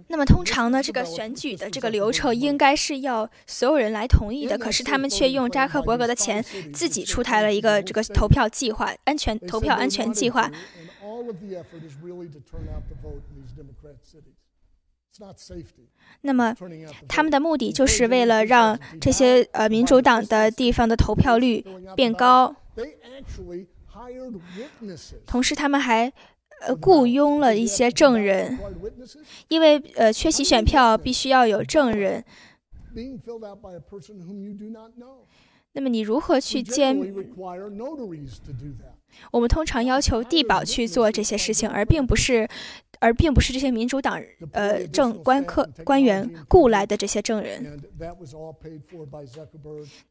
那么通常呢，这个选举的这个流程应该是要所有人来同意的，可是他们却用扎克伯格的钱自己出台了一个这个投票计划，安全投票安全计划。那么，他们的目的就是为了让这些呃民主党的地方的投票率变高。同时，他们还呃雇佣了一些证人，因为呃缺席选票必须要有证人。那么，你如何去监？我们通常要求地保去做这些事情，而并不是。而并不是这些民主党呃政官客官员雇来的这些证人。那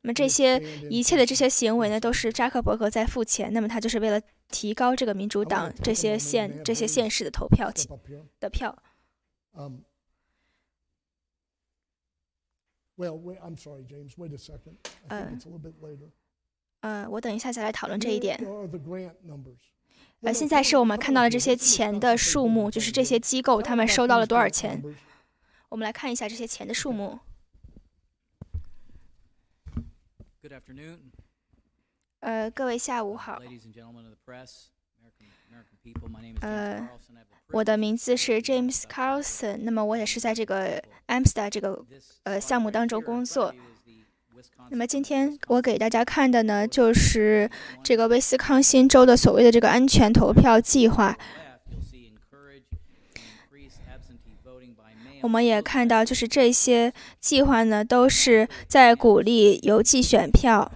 么这些一切的这些行为呢，都是扎克伯格在付钱。那么他就是为了提高这个民主党这些县这些县市的投票的票。Well, wait, I'm sorry, James. Wait a second. I think Uh, it's a little bit later. 呃，我等一下再来讨论这一点。呃，现在是我们看到了这些钱的数目，就是这些机构他们收到了多少钱。我们来看一下这些钱的数目。Good afternoon, 呃，各位下午好，ladies and gentlemen of the press, American, people. My name is James 呃 Carlson. I have the 我的名字是 James Carlson，那么我也是在这个 AMSTA 这个呃项目当中工作那么今天我给大家看的呢，就是这个威斯康星州的所谓的这个安全投票计划。我们也看到，就是这些计划呢，都是在鼓励邮寄选票。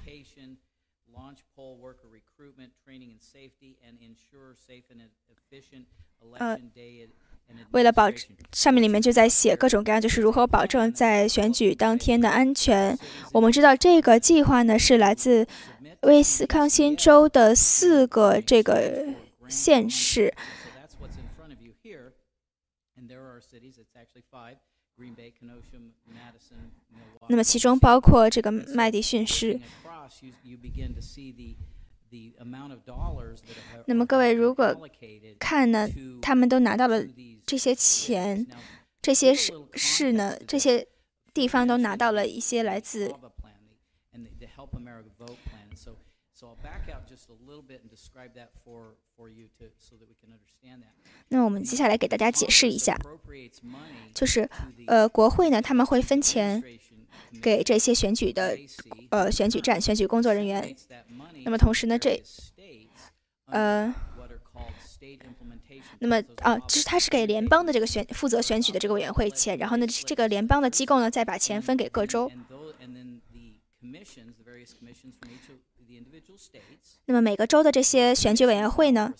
为了保证上面里面就在写各种各样就是如何保证在选举当天的安全我们知道这个计划呢是来自威斯康辛州的四个这个县市。那么其中包括这个麦迪逊市。那么各位如果看呢他们都拿到了这些钱，这些事事呢，这些地方都拿到了一些来自。那我们接下来给大家解释一下，就是呃，国会呢他们会分钱给这些选举的呃选举站、选举工作人员。那么同时呢，这呃那么啊，就是他是给联邦的这个选负责选举的这个委员会钱，然后呢，这个联邦的机构呢，再把钱分给各州。那么每个州的这些选举委员会呢，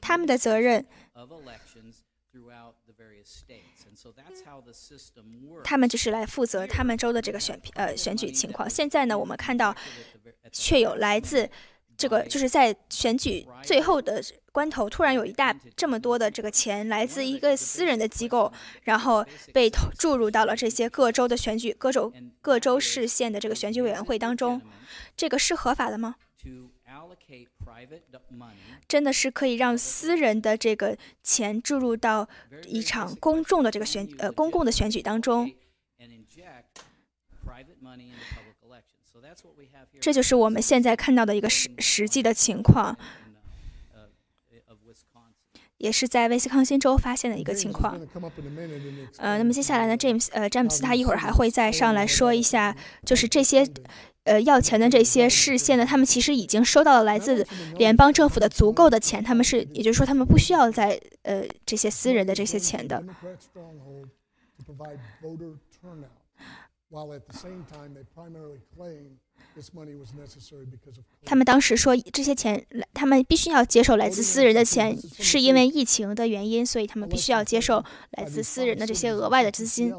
他们的责任，他们就是来负责他们州的这个选呃选举情况。现在呢，我们看到，确有来自。这个就是在选举最后的关头，突然有一大这么多的这个钱来自一个私人的机构，然后被投注入到了这些各州的选举各州各州市县的这个选举委员会当中，这个是合法的吗？真的是可以让私人的这个钱注入到一场公众的这个选呃公共的选举当中这就是我们现在看到的一个实实际的情况，也是在威斯康星州发现的一个情况。呃，那么接下来呢，James 呃詹姆斯他一会儿还会再上来说一下，就是这些。呃，要钱的这些视线呢，他们其实已经收到了来自联邦政府的足够的钱，他们是，也就是说，他们不需要在呃这些私人的这些钱的。While at the same time they primarily claim this money was necessary because of 他们当时说这些钱，他们必须要接受来自私人的钱，是因为疫情的原因，所以他们必须要接受来自私人的这些额外的资金。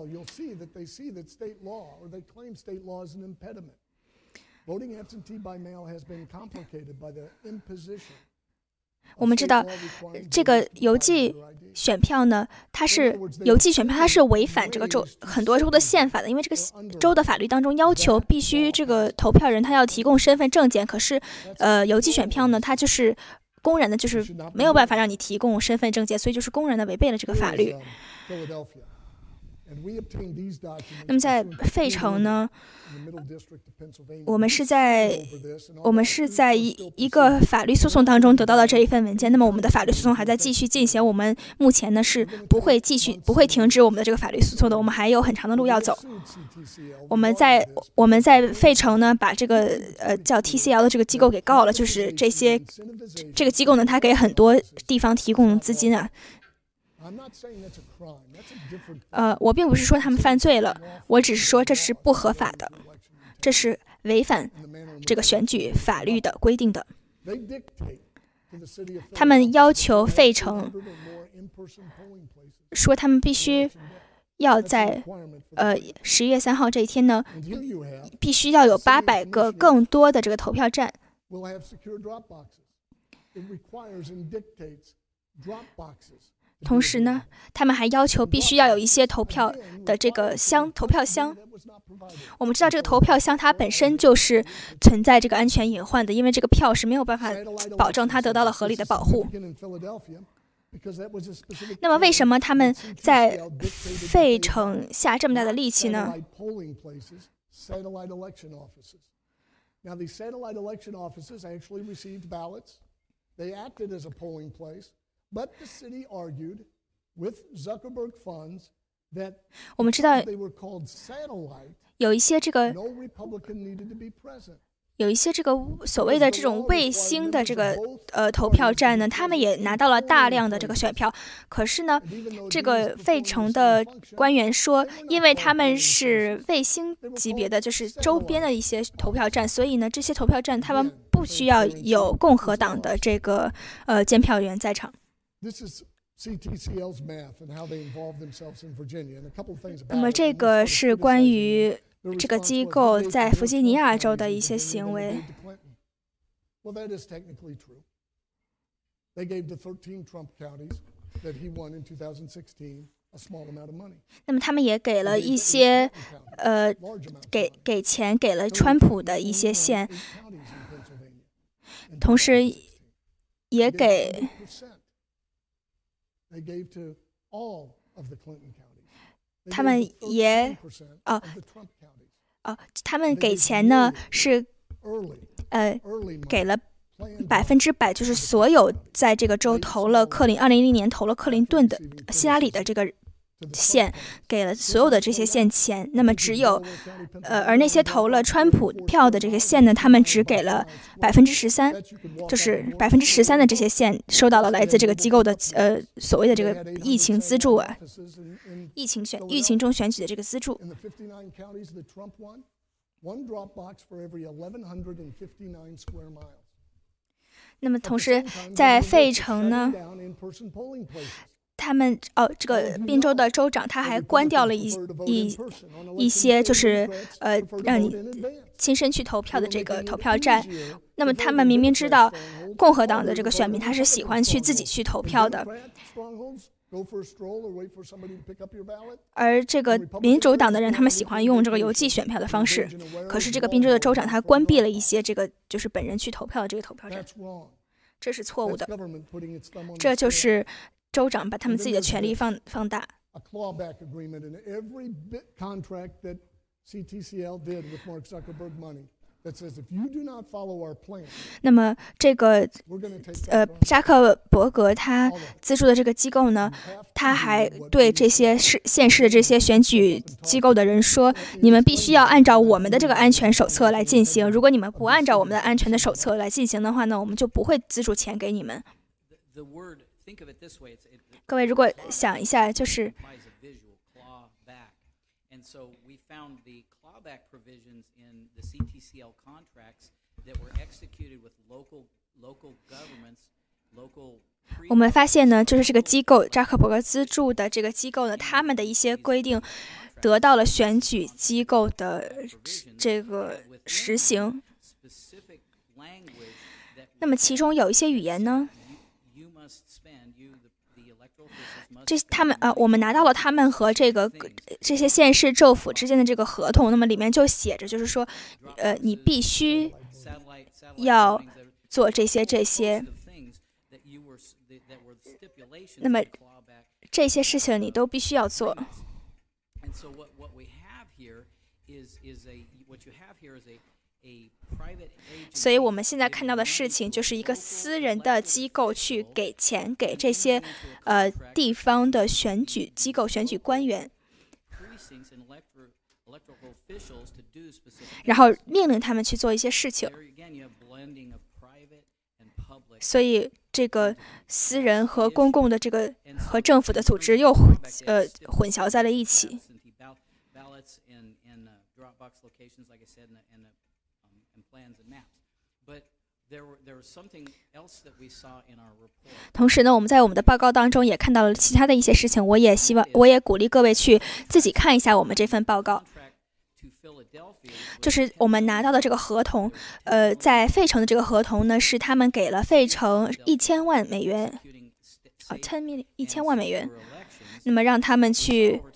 我们知道这个邮寄选票呢，它是邮寄选票，它是违反这个州很多州的宪法的，因为这个州的法律当中要求必须这个投票人他要提供身份证件，可是呃邮寄选票呢，它就是公然的，就是没有办法让你提供身份证件，所以就是公然的违背了这个法律。那么在费城呢我们是在我们是在一一个法律诉讼当中得到了这一份文件。那么我们的法律诉讼还在继续进行我们目前呢是不会继续不会停止我们的这个法律诉讼的我们还有很长的路要走。我们在我们在费城呢把这个呃叫 tcl 的这个机构给告了就是这些这个机构呢它给很多地方提供资金啊。呃，我并不是说他们犯罪了，我只是说这是不合法的，这是违反这个选举法律的规定的。他们要求费城说，他们必须要在呃十一月三号这一天呢，必须要有八百个更多的这个投票站。同时呢，他们还要求必须要有一些投票的这个箱，投票箱。我们知道这个投票箱它本身就是存在这个安全隐患的，因为这个票是没有办法保证它得到了合理的保护。那么，为什么他们在费城下这么大的力气呢？我们知道有一些这个。有一些这个所谓的这种卫星的这个呃投票站呢，他们也拿到了大量的这个选票。可是呢，这个费城的官员说，因为他们是卫星级别的，就是周边的一些投票站，所以呢，这些投票站他们不需要有共和党的这个呃监票员在场。那么这个是关于。这个机构在弗吉尼亚州的一些行为。那么他们也给了一些，呃，给给钱给了川普的一些县，同时也给。他们也，哦。哦，他们给钱呢是，呃，给了百分之百，就是所有在这个州投了克林，二零一零年投了克林顿的希拉里的这个县，给了所有的这些县钱。那么只有，呃，而那些投了川普票的这些县呢，他们只给了百分之十三，就是百分之十三的这些县收到了来自这个机构的，呃，所谓的这个疫情资助啊。疫情选疫情中选举的这个资助。那么同时，在费城呢，他们哦，这个宾州的州长他还关掉了一一一些，就是呃，让你亲身去投票的这个投票站。那么他们明明知道共和党的这个选民他是喜欢去自己去投票的。而这个民主党的人，他们喜欢用这个邮寄选票的方式。可是这个宾州的州长他关闭了一些这个就是本人去投票的这个投票站，这是错误的。这就是州长把他们自己的权利放放大。那么这个呃，扎克伯格他资助的这个机构呢，他还对这些市县市的这些选举机构的人说：“你们必须要按照我们的这个安全手册来进行。如果你们不按照我们的安全的手册来进行的话呢，我们就不会资助钱给你们。”各位，如果想一下，就是。我们发现呢，就是这个机构扎克伯格资助的这个机构呢，他们的一些规定得到了选举机构的这个实行。那么其中有一些语言呢，这他们啊，我们拿到了他们和这个这些县市政府之间的这个合同，那么里面就写着，就是说，呃，你必须要做这些这些。那么这些事情你都必须要做。所以我们现在看到的事情，就是一个私人的机构去给钱给这些呃地方的选举机构、选举官员，然后命令他们去做一些事情。所以。这个私人和公共的这个和政府的组织又呃混淆在了一起。同时呢，我们在我们的报告当中也看到了其他的一些事情。我也希望，我也鼓励各位去自己看一下我们这份报告。就是我们拿到的这个合同，呃，在费城的这个合同呢，是他们给了费城一千万美元，啊，ten million 一千万美元，那么让他们去。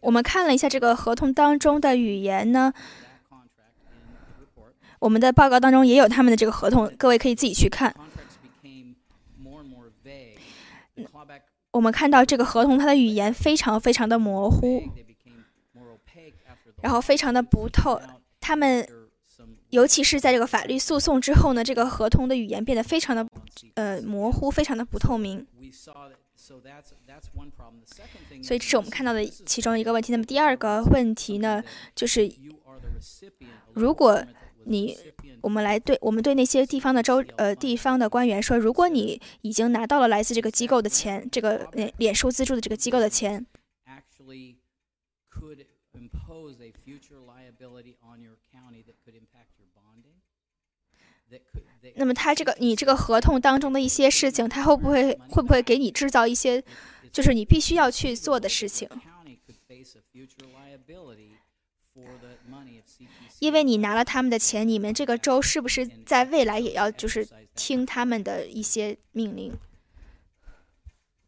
我们看了一下这个合同当中的语言呢，我们的报告当中也有他们的这个合同，各位可以自己去看。我们看到这个合同，它的语言非常非常的模糊，然后非常的不透。他们尤其是在这个法律诉讼之后呢，这个合同的语言变得非常的呃模糊，非常的不透明。所以这是我们看到的其中一个问题。那么第二个问题呢，就是如果你我们来对我们对那些地方的州呃地方的官员说，如果你已经拿到了来自这个机构的钱，这个脸脸书资助的这个机构的钱，那么他这个你这个合同当中的一些事情，他会不会会不会给你制造一些？就是你必须要去做的事情，因为你拿了他们的钱，你们这个州是不是在未来也要就是听他们的一些命令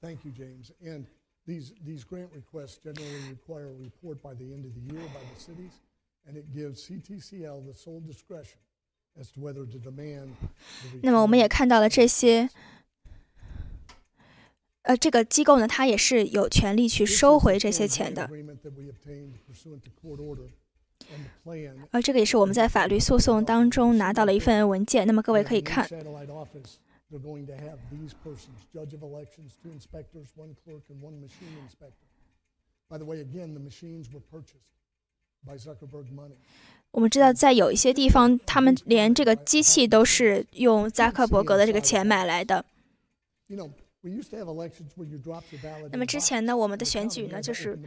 ？Thank you, James. And these these grant requests generally require a report by the end of the year by the cities, and it gives CTCL the sole discretion as to whether to demand. 那么我们也看到了这些。呃，这个机构呢，它也是有权利去收回这些钱的。呃，这个也是我们在法律诉讼当中拿到了一份文件。那么各位可以看。我们知道，在有一些地方，他们连这个机器都是用扎克伯格的这个钱买来的。那么之前呢，我们的选举呢，就是，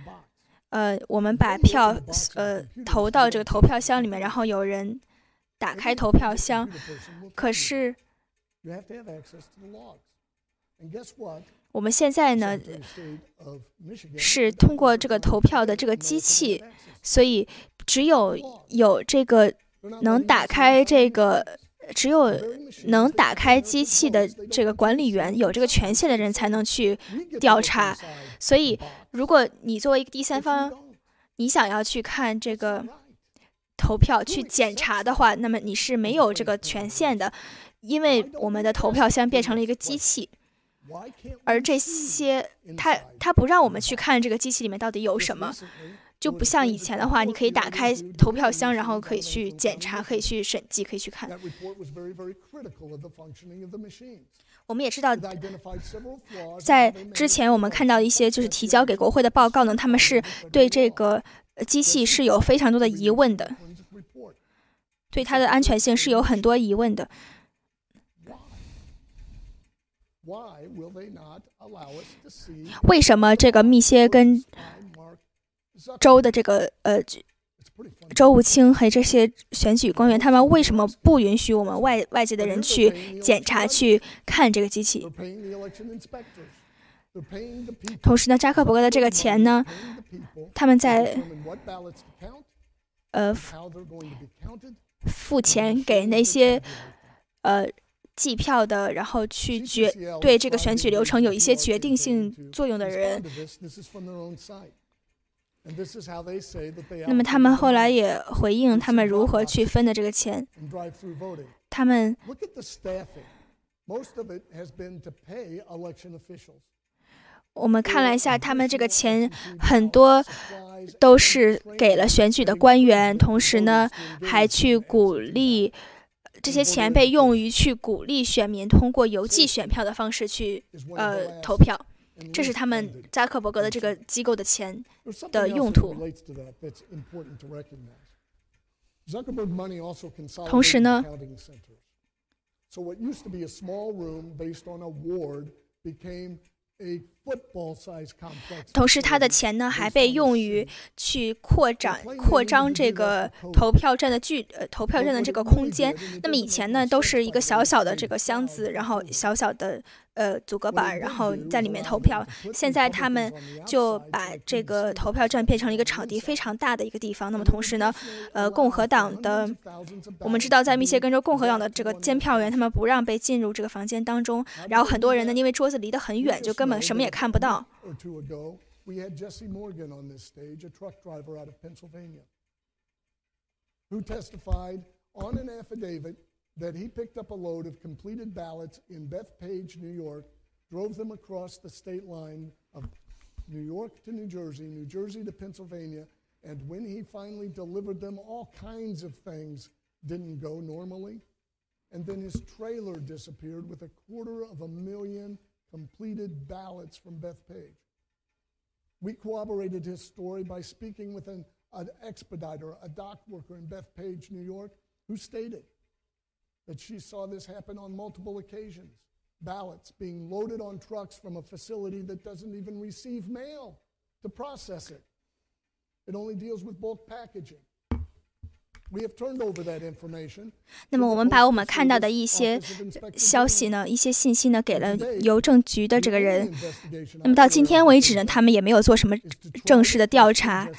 呃，我们把票呃投到这个投票箱里面，然后有人打开投票箱，可是我们现在呢是通过这个投票的这个机器，所以只有有这个能打开这个。只有能打开机器的这个管理员，有这个权限的人才能去调查。所以，如果你作为一个第三方，你想要去看这个投票去检查的话，那么你是没有这个权限的，因为我们的投票箱变成了一个机器，而这些他他不让我们去看这个机器里面到底有什么。就不像以前的话，你可以打开投票箱，然后可以去检查，可以去审计，可以去看。我们也知道，在之前我们看到一些就是提交给国会的报告呢，他们是对这个机器是有非常多的疑问的，对它的安全性是有很多疑问的。为什么这个密歇根？州的这个呃，州务卿和这些选举官员，他们为什么不允许我们外外界的人去检查、去看这个机器？同时呢，扎克伯格的这个钱呢，他们在呃付钱给那些呃计票的，然后去决对这个选举流程有一些决定性作用的人。那么他们后来也回应他们如何去分的这个钱。他们，我们看了一下，他们这个钱很多都是给了选举的官员，同时呢，还去鼓励这些钱被用于去鼓励选民通过邮寄选票的方式去呃投票。这是他们扎克伯格的这个机构的钱的用途。同时呢，同时，他的钱呢还被用于去扩展、扩张这个投票站的距呃投票站的这个空间。那么以前呢都是一个小小的这个箱子，然后小小的。呃，阻隔板，然后在里面投票。现在他们就把这个投票站变成了一个场地非常大的一个地方。那么同时呢，呃，共和党的，我们知道在密歇根州共和党的这个监票员，他们不让被进入这个房间当中。然后很多人呢，因为桌子离得很远，就根本什么也看不到。that he picked up a load of completed ballots in Bethpage, New York, drove them across the state line of New York to New Jersey, New Jersey to Pennsylvania, and when he finally delivered them, all kinds of things didn't go normally. And then his trailer disappeared with a quarter of a million completed ballots from Bethpage. We corroborated his story by speaking with an, an expediter, a dock worker in Bethpage, New York, who stated that she saw this happen on multiple occasions. Ballots being loaded on trucks from a facility that doesn't even receive mail to process it. It only deals with bulk packaging. 那么我们把我们看到的一些消息呢，一些信息呢，给了邮政局的这个人。那么到今天为止呢，他们也没有做什么正式的调查。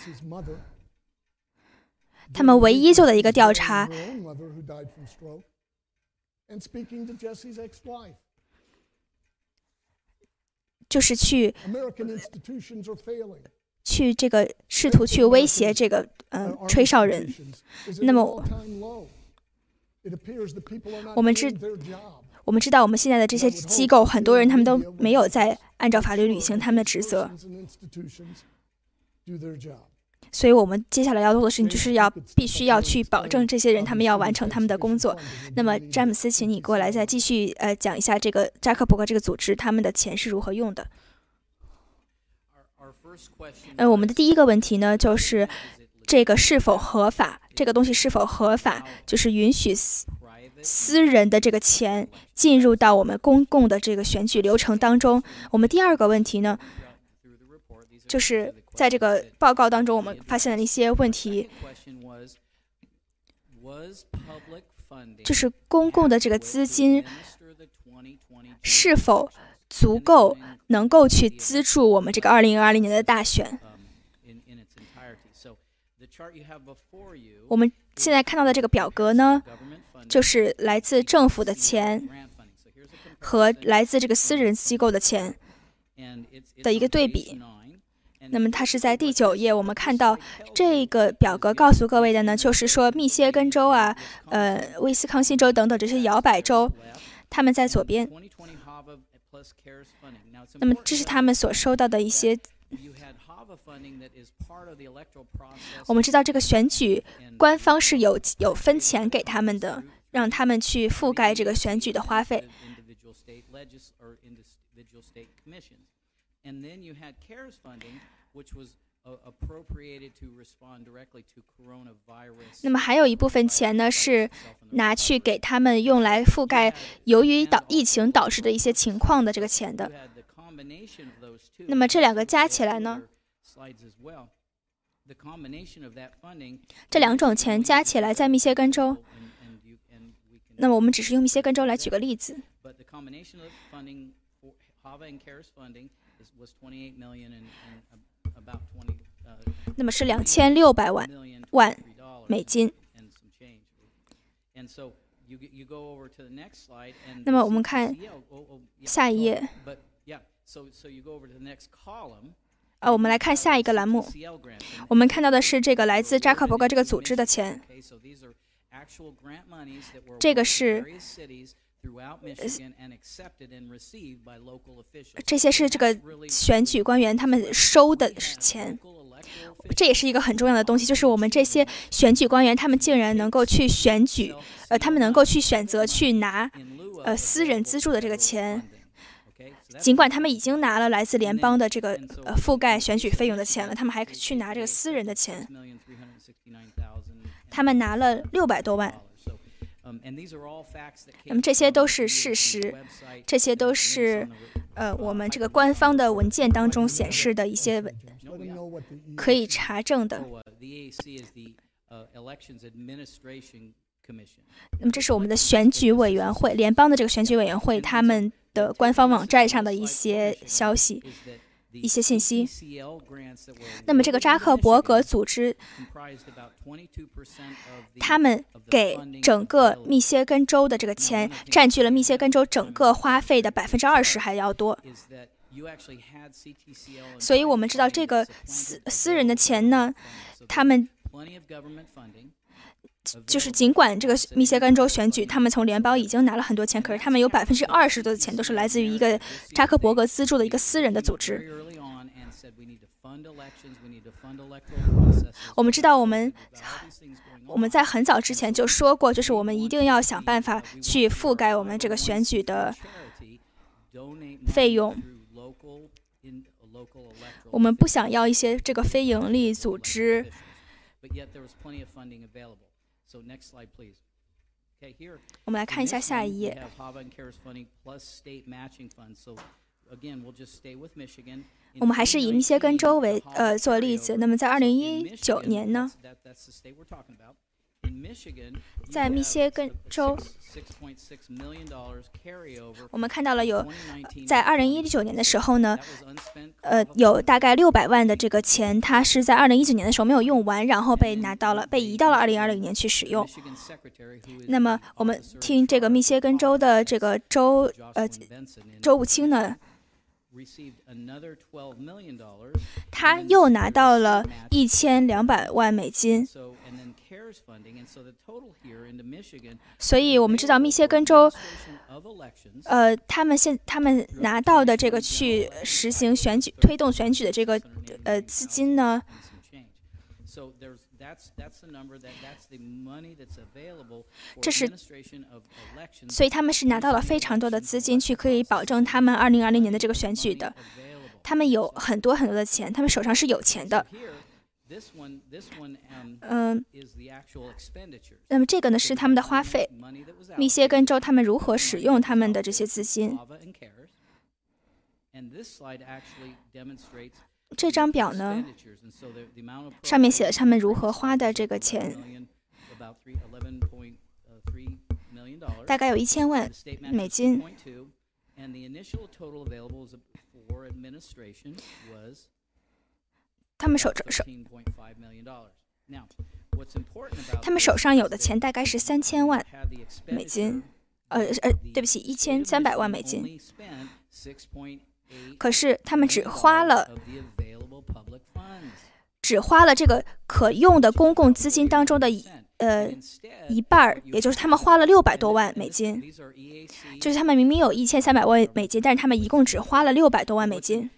他们唯一做的一个调查。and speaking to Jesse's ex-wife. 就是去去这个试图去威胁这个嗯、呃、吹哨人。那么我们知我们知道我们现在的这些机构，很多人他们都没有在按照法律履行他们的职责。所以我们接下来要做的事情，就是要必须要去保证这些人他们要完成他们的工作。那么，詹姆斯，请你过来再继续呃讲一下这个扎克伯格这个组织他们的钱是如何用的。呃，我们的第一个问题呢，就是这个是否合法？这个东西是否合法？就是允许私私人的这个钱进入到我们公共的这个选举流程当中。我们第二个问题呢？就是在这个报告当中，我们发现了一些问题，就是公共的这个资金是否足够能够去资助我们这个二零二零年的大选。我们现在看到的这个表格呢，就是来自政府的钱和来自这个私人机构的钱的一个对比。那么它是在第九页，我们看到这个表格告诉各位的呢，就是说密歇根州啊，呃，威斯康星州等等这些摇摆州，他们在左边。那么这是他们所收到的一些。我们知道这个选举官方是有有分钱给他们的，让他们去覆盖这个选举的花费。那么还有一部分钱呢，是拿去给他们用来覆盖由于导疫情导致的一些情况的这个钱的。那么这两个加起来呢？这两种钱加起来在密歇根州。那么我们只是用密歇根州来举个例子。那么是两千六百万万美金。那么我们看下一页。啊，我们来看下一个栏目。我们看到的是这个来自扎克伯格这个组织的钱。这个是。这些是这个选举官员他们收的钱，这也是一个很重要的东西，就是我们这些选举官员他们竟然能够去选举，呃，他们能够去选择去拿呃私人资助的这个钱，尽管他们已经拿了来自联邦的这个呃覆盖选举费用的钱了，他们还去拿这个私人的钱，他们拿了六百多万。那么这些都是事实，这些都是呃我们这个官方的文件当中显示的一些可以查证的。那么这是我们的选举委员会，联邦的这个选举委员会他们的官方网站上的一些消息。一些信息。那么，这个扎克伯格组织，他们给整个密歇根州的这个钱，占据了密歇根州整个花费的百分之二十还要多。所以我们知道，这个私私人的钱呢，他们就是尽管这个密歇根州选举，他们从联邦已经拿了很多钱，可是他们有百分之二十多的钱都是来自于一个扎克伯格资助的一个私人的组织。我们知道，我们我们在很早之前就说过，就是我们一定要想办法去覆盖我们这个选举的费用。我们不想要一些这个非盈利组织。我们来看一下下一页。我们还是以密歇根州为呃做例子。那么在二零一九年呢，在密歇根州，我们看到了有在二零一九年的时候呢，呃，有大概六百万的这个钱，它是在二零一九年的时候没有用完，然后被拿到了，被移到了二零二零年去使用。那么我们听这个密歇根州的这个州呃州务卿呢。他又拿到了一千两百万美金。所以，我们知道密歇根州，呃，他们现他们拿到的这个去实行选举、推动选举的这个呃资金呢？这是，所以他们是拿到了非常多的资金，去可以保证他们二零二零年的这个选举的。他们有很多很多的钱，他们手上是有钱的。嗯，那么这个呢是他们的花费。密歇根州他们如何使用他们的这些资金？这张表呢，上面写了他们如何花的这个钱，大概有一千万美金。他们手手，他们手上有的钱大概是三千万美金，呃呃，对不起，一千三百万美金。可是他们只花了，只花了这个可用的公共资金当中的呃一半儿，也就是他们花了六百多万美金。就是他们明明有一千三百万美金，但是他们一共只花了六百多万美金。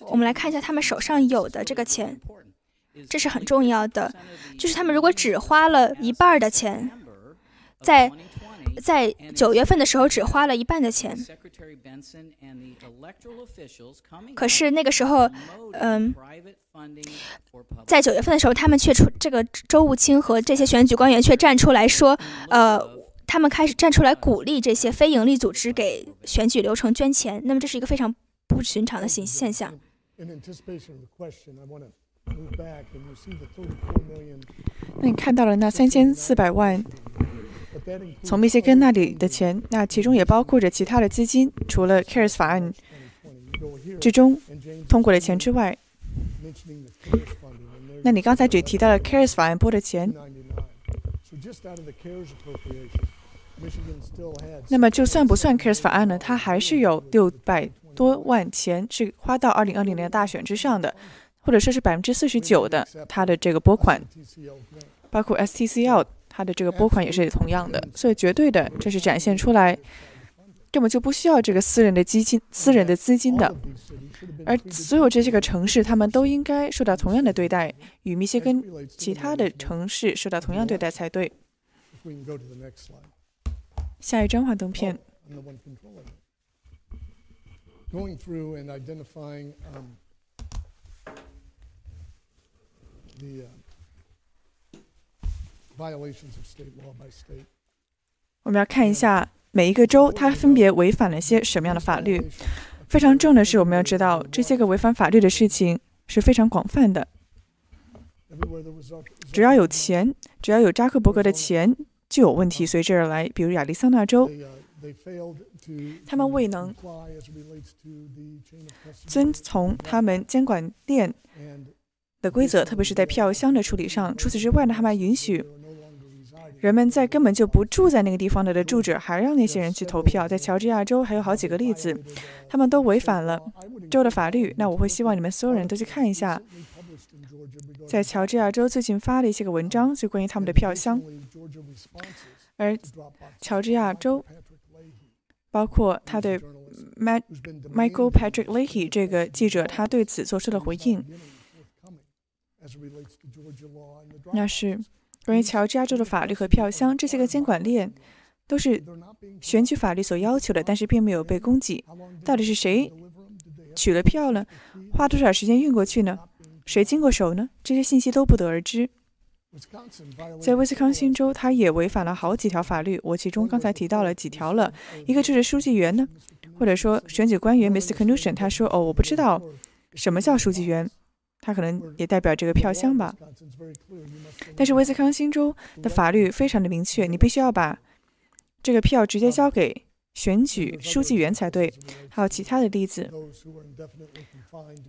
我们来看一下他们手上有的这个钱。这是很重要的，就是他们如果只花了一半的钱，在在九月份的时候只花了一半的钱，可是那个时候，嗯，在九月份的时候，他们却出这个周务清和这些选举官员却站出来说，呃，他们开始站出来鼓励这些非营利组织给选举流程捐钱，那么这是一个非常不寻常的现现象。那你看到了那三千四百万从密歇根那里的钱，那其中也包括着其他的资金，除了 CARES 法案之中通过的钱之外，那你刚才只提到了 CARES 法案拨的钱，那么就算不算 CARES 法案呢？它还是有六百多万钱是花到二零二零年大选之上的。或者说是百分之四十九的它的这个拨款，包括 STCL 它的这个拨款也是同样的，所以绝对的这是展现出来，根本就不需要这个私人的基金、私人的资金的，而所有这些个城市他们都应该受到同样的对待，与密歇根其他的城市受到同样对待才对。下一张幻灯片。going through and identifying um, violations of state law by state. 我们要看一下每一个州它分别违反了些什么样的法律。非常重要的是我们要知道这些个违反法律的事情是非常广泛的。只要有钱只要有扎克伯格的钱就有问题随之而来比如亚利桑那州。他们未能遵从他们监管链规则，特别是在票箱的处理上。除此之外呢，他们允许人们在根本就不住在那个地方的的住址，还让那些人去投票。在乔治亚州还有好几个例子，他们都违反了州的法律。那我会希望你们所有人都去看一下，在乔治亚州最近发的一些个文章，就关于他们的票箱。而乔治亚州包括他对 Michael Patrick Leahy 这个记者，他对此做出了回应。那是关于乔治亚州的法律和票箱这些个监管链，都是选举法律所要求的，但是并没有被供给。到底是谁取了票呢？花多少时间运过去呢？谁经过手呢？这些信息都不得而知。在威斯康星州，他也违反了好几条法律，我其中刚才提到了几条了。一个就是书记员呢，或者说选举官员 Mr. Knudsen，他说：“哦，我不知道什么叫书记员，他可能也代表这个票箱吧。”但是威斯康星州的法律非常的明确，你必须要把这个票直接交给选举书记员才对。还有其他的例子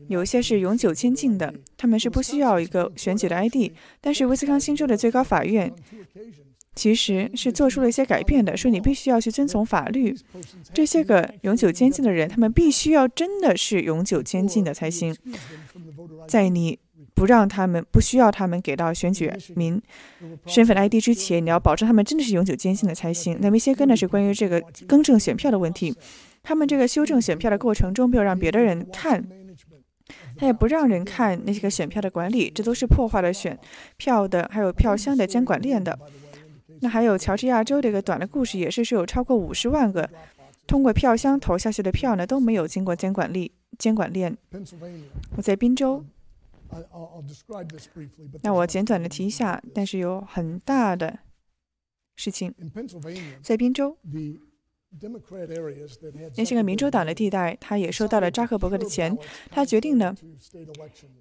有一些是永久监禁的，他们是不需要一个选举的 ID。但是威斯康星州的最高法院其实是做出了一些改变的，说你必须要去遵从法律。这些个永久监禁的人，他们必须要真的是永久监禁的才行。在你不让他们不需要他们给到选举民身份 ID 之前，你要保证他们真的是永久监禁的才行。那么一些根呢是关于这个更正选票的问题，他们这个修正选票的过程中没有让别的人看，他也不让人看那些个选票的管理，这都是破坏了选票的还有票箱的监管链的。那还有乔治亚州这个短的故事也是是有超过五十万个通过票箱投下去的票呢都没有经过监管力监管链。我在滨州。那我简短的提一下但是有很大的事情。在滨州那些个民主党的地带，他也收到了扎克伯格的钱，他决定呢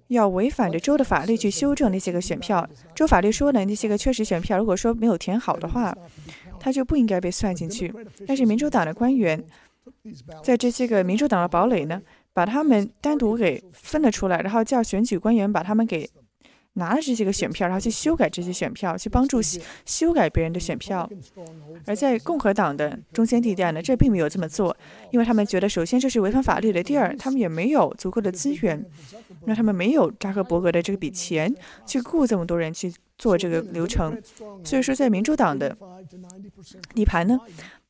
要违反着州的法律去修正那些个选票。州法律说呢，那些个确实选票如果说没有填好的话，他就不应该被算进去。但是民主党的官员在这些个民主党的堡垒呢，把他们单独给分了出来，然后叫选举官员把他们给拿了这些个选票，然后去修改这些选票，去帮助修修改别人的选票。而在共和党的中间地带呢，这并没有这么做，因为他们觉得，首先这是违反法律的，第二，他们也没有足够的资源，那他们没有扎克伯格的这笔钱去雇这么多人去做这个流程。所以说，在民主党的底盘呢，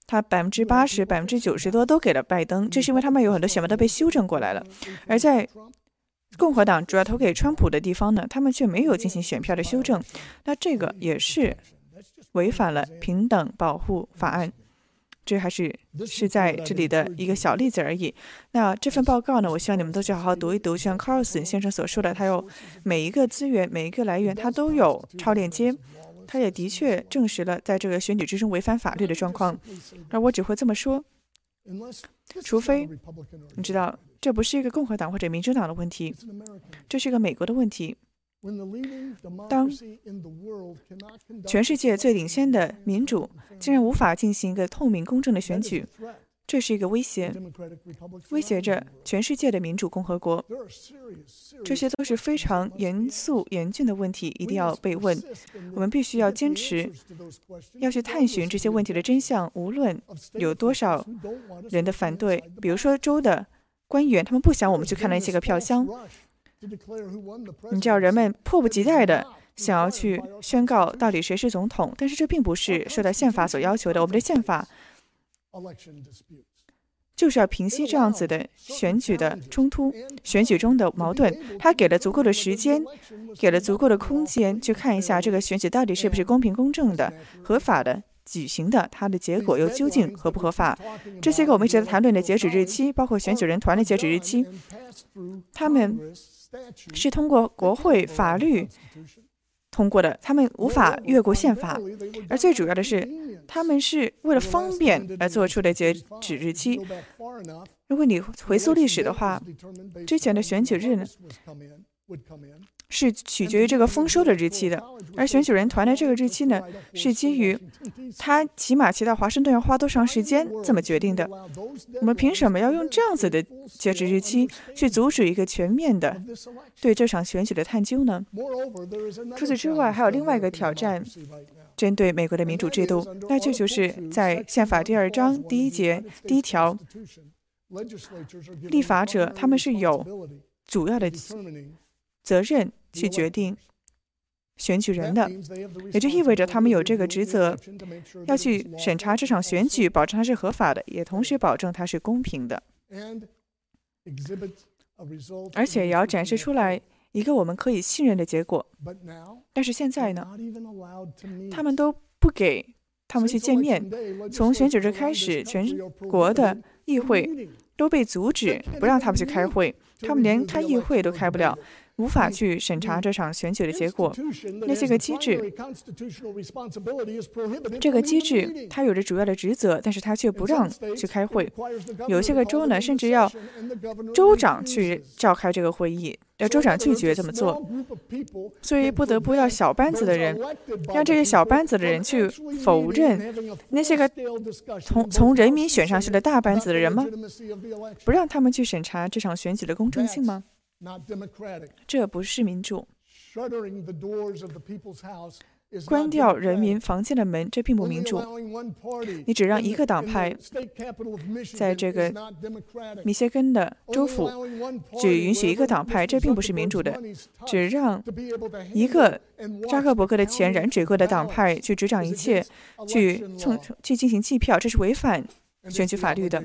他百分之八十、百分之九十多都给了拜登，这是因为他们有很多选票都被修正过来了。而在共和党主要投给川普的地方呢，他们却没有进行选票的修正，那这个也是违反了平等保护法案。这还是是在这里的一个小例子而已。那这份报告呢，我希望你们都去好好读一读。就像 Carlson 先生所说的，他有每一个资源、每一个来源，他都有超链接。他也的确证实了在这个选举之中违反法律的状况。而我只会这么说，除非你知道，这不是一个共和党或者民主党的问题，这是一个美国的问题。当全世界最领先的民主竟然无法进行一个透明公正的选举，这是一个威胁，威胁着全世界的民主共和国。这些都是非常严肃严峻的问题，一定要被问。我们必须要坚持，要去探寻这些问题的真相，无论有多少人的反对。比如说州的官员，他们不想我们去看那些个票箱。你知道，人们迫不及待的想要去宣告到底谁是总统，但是这并不是受到宪法所要求的。我们的宪法就是要平息这样子的选举的冲突、选举中的矛盾。他给了足够的时间，给了足够的空间，去看一下这个选举到底是不是公平、公正的、合法的举行的，它的结果又究竟合不合法？这些个我们一直在谈论的截止日期，包括选举人团的截止日期，他们是通过国会法律通过的，他们无法越过宪法。而最主要的是，他们是为了方便而做出的截止日期。如果你回溯历史的话，之前的选举日呢？是取决于这个丰收的日期的，而选举人团的这个日期呢，是基于他骑马骑到华盛顿要花多长时间这么决定的。我们凭什么要用这样子的截止日期去阻止一个全面的对这场选举的探究呢？除此之外，还有另外一个挑战，针对美国的民主制度，那这就是在宪法第二章第一节第一条，立法者他们是有主要的。责任去决定选举人的，也就意味着他们有这个职责，要去审查这场选举，保证它是合法的，也同时保证它是公平的，而且也要展示出来一个我们可以信任的结果。但是现在呢，他们都不给他们去见面。从选举日开始，全国的议会都被阻止，不让他们去开会，他们连开议会都开不了。无法去审查这场选举的结果，那些个机制，这个机制它有着主要的职责，但是它却不让去开会。有些个州呢，甚至要州长去召开这个会议，要州长拒绝这么做，所以不得不要小班子的人，让这些小班子的人去否认那些个从从人民选上去的大班子的人吗？不让他们去审查这场选举的公正性吗？这不是民主。关掉人民房间的门，这并不民主。你只让一个党派在这个密歇根的州府只允许一个党派，这并不是民主的。只让一个扎克伯格的钱染指过的党派去执掌一切，去从去进行计票，这是违反选举法律的。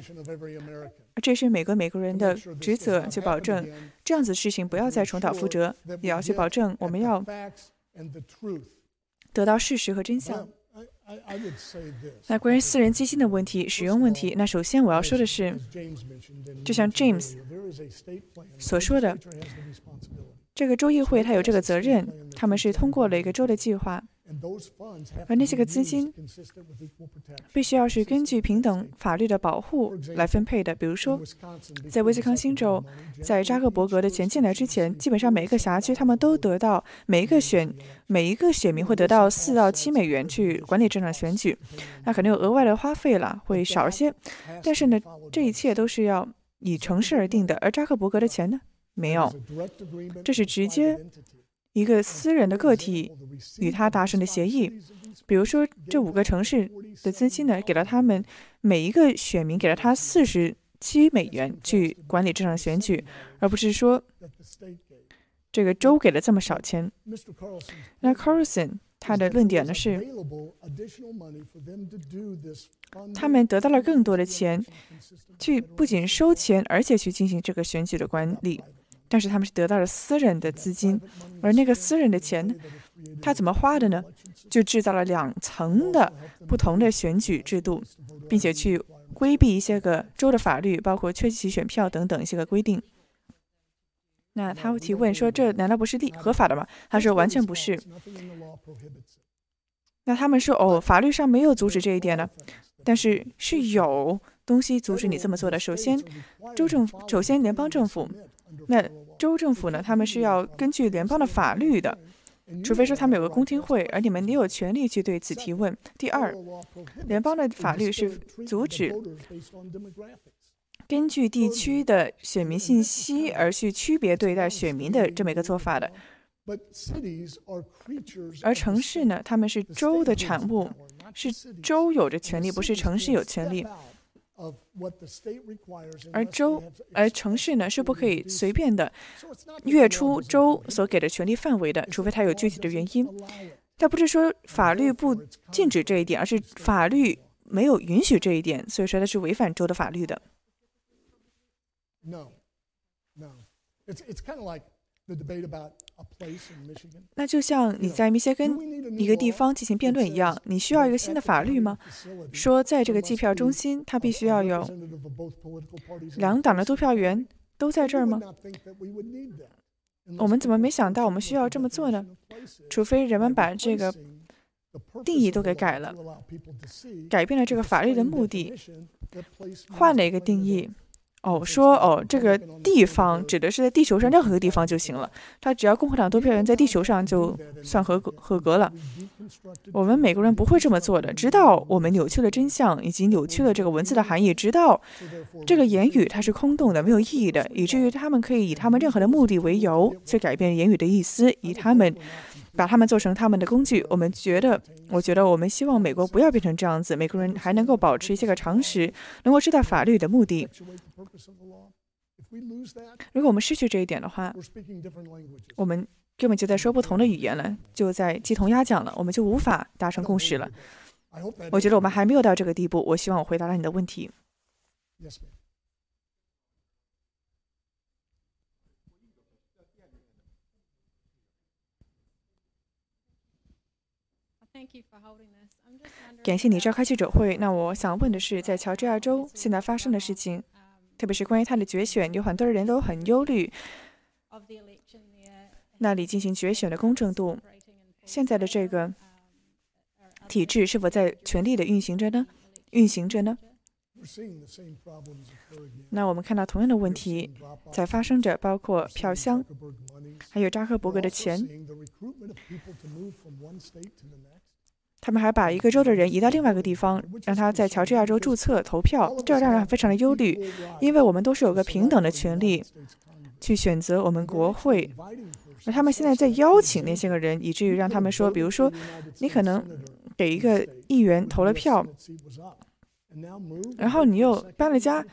这是每个美国人的职责，去保证这样子事情不要再重蹈覆辙，也要去保证我们要得到事实和真相。那关于私人基金的问题、使用问题，那首先我要说的是，就像 James 所说的，这个州议会他有这个责任，他们是通过了一个州的计划。而那些个资金必须要是根据平等法律的保护来分配的。比如说，在威斯康星州，在扎克伯格的钱进来之前，基本上每一个辖区他们都得到每一个选每一个选民会得到四到七美元去管理这场选举。那肯定有额外的花费了，会少一些。但是呢，这一切都是要以城市而定的。而扎克伯格的钱呢，没有，这是直接。一个私人的个体与他达成的协议，比如说这五个城市的资金呢，给了他们每一个选民给了他四十七美元去管理这场选举，而不是说这个州给了这么少钱。那 Carlson 他的论点呢是，他们得到了更多的钱，去不仅收钱，而且去进行这个选举的管理。但是他们是得到了私人的资金，而那个私人的钱呢，他怎么花的呢？就制造了两层的不同的选举制度，并且去规避一些个州的法律，包括缺席选票等等一些个规定。那他会提问说：“这难道不是立合法的吗？”他说：“完全不是。”那他们说：“哦，法律上没有阻止这一点呢，但是是有东西阻止你这么做的。首先，州政府，首先联邦政府。”那州政府呢？他们是要根据联邦的法律的，除非说他们有个公听会，而你们也有权利去对此提问。第二，联邦的法律是阻止根据地区的选民信息而去区别对待选民的这么一个做法的。而城市呢？他们是州的产物，是州有着权利，不是城市有权利。而州而城市呢是不可以随便的越出州所给的权利范围的，除非它有具体的原因。它不是说法律不禁止这一点，而是法律没有允许这一点，所以说它是违反州的法律的。那就像你在密歇根一个地方进行辩论一样，你需要一个新的法律吗？说在这个计票中心，它必须要有两党的督票员都在这儿吗？我们怎么没想到我们需要这么做呢？除非人们把这个定义都给改了，改变了这个法律的目的，换了一个定义。哦，说哦，这个地方指的是在地球上任何一个地方就行了。他只要共和党投票员在地球上就算合格合格了。我们美国人不会这么做的。直到我们扭曲了真相，以及扭曲了这个文字的含义，直到这个言语它是空洞的、没有意义的，以至于他们可以以他们任何的目的为由去改变言语的意思，以他们。把他们做成他们的工具，我们觉得，我觉得我们希望美国不要变成这样子，美国人还能够保持一些个常识，能够知道法律的目的。如果我们失去这一点的话，我们根本就在说不同的语言了，就在鸡同鸭讲了，我们就无法达成共识了。我觉得我们还没有到这个地步。我希望我回答了你的问题。感谢你召开记者会。那我想问的是，在乔治亚州现在发生的事情，特别是关于他的决选，有很多人都很忧虑。那里进行决选的公正度，现在的这个体制是否在全力的运行着呢？运行着呢？那我们看到同样的问题在发生着，包括票箱，还有扎克伯格的钱。他们还把一个州的人移到另外一个地方，让他在乔治亚州注册投票，这让人非常的忧虑，因为我们都是有个平等的权利去选择我们国会，而他们现在在邀请那些个人，以至于让他们说，比如说，你可能给一个议员投了票，然后你又搬了家，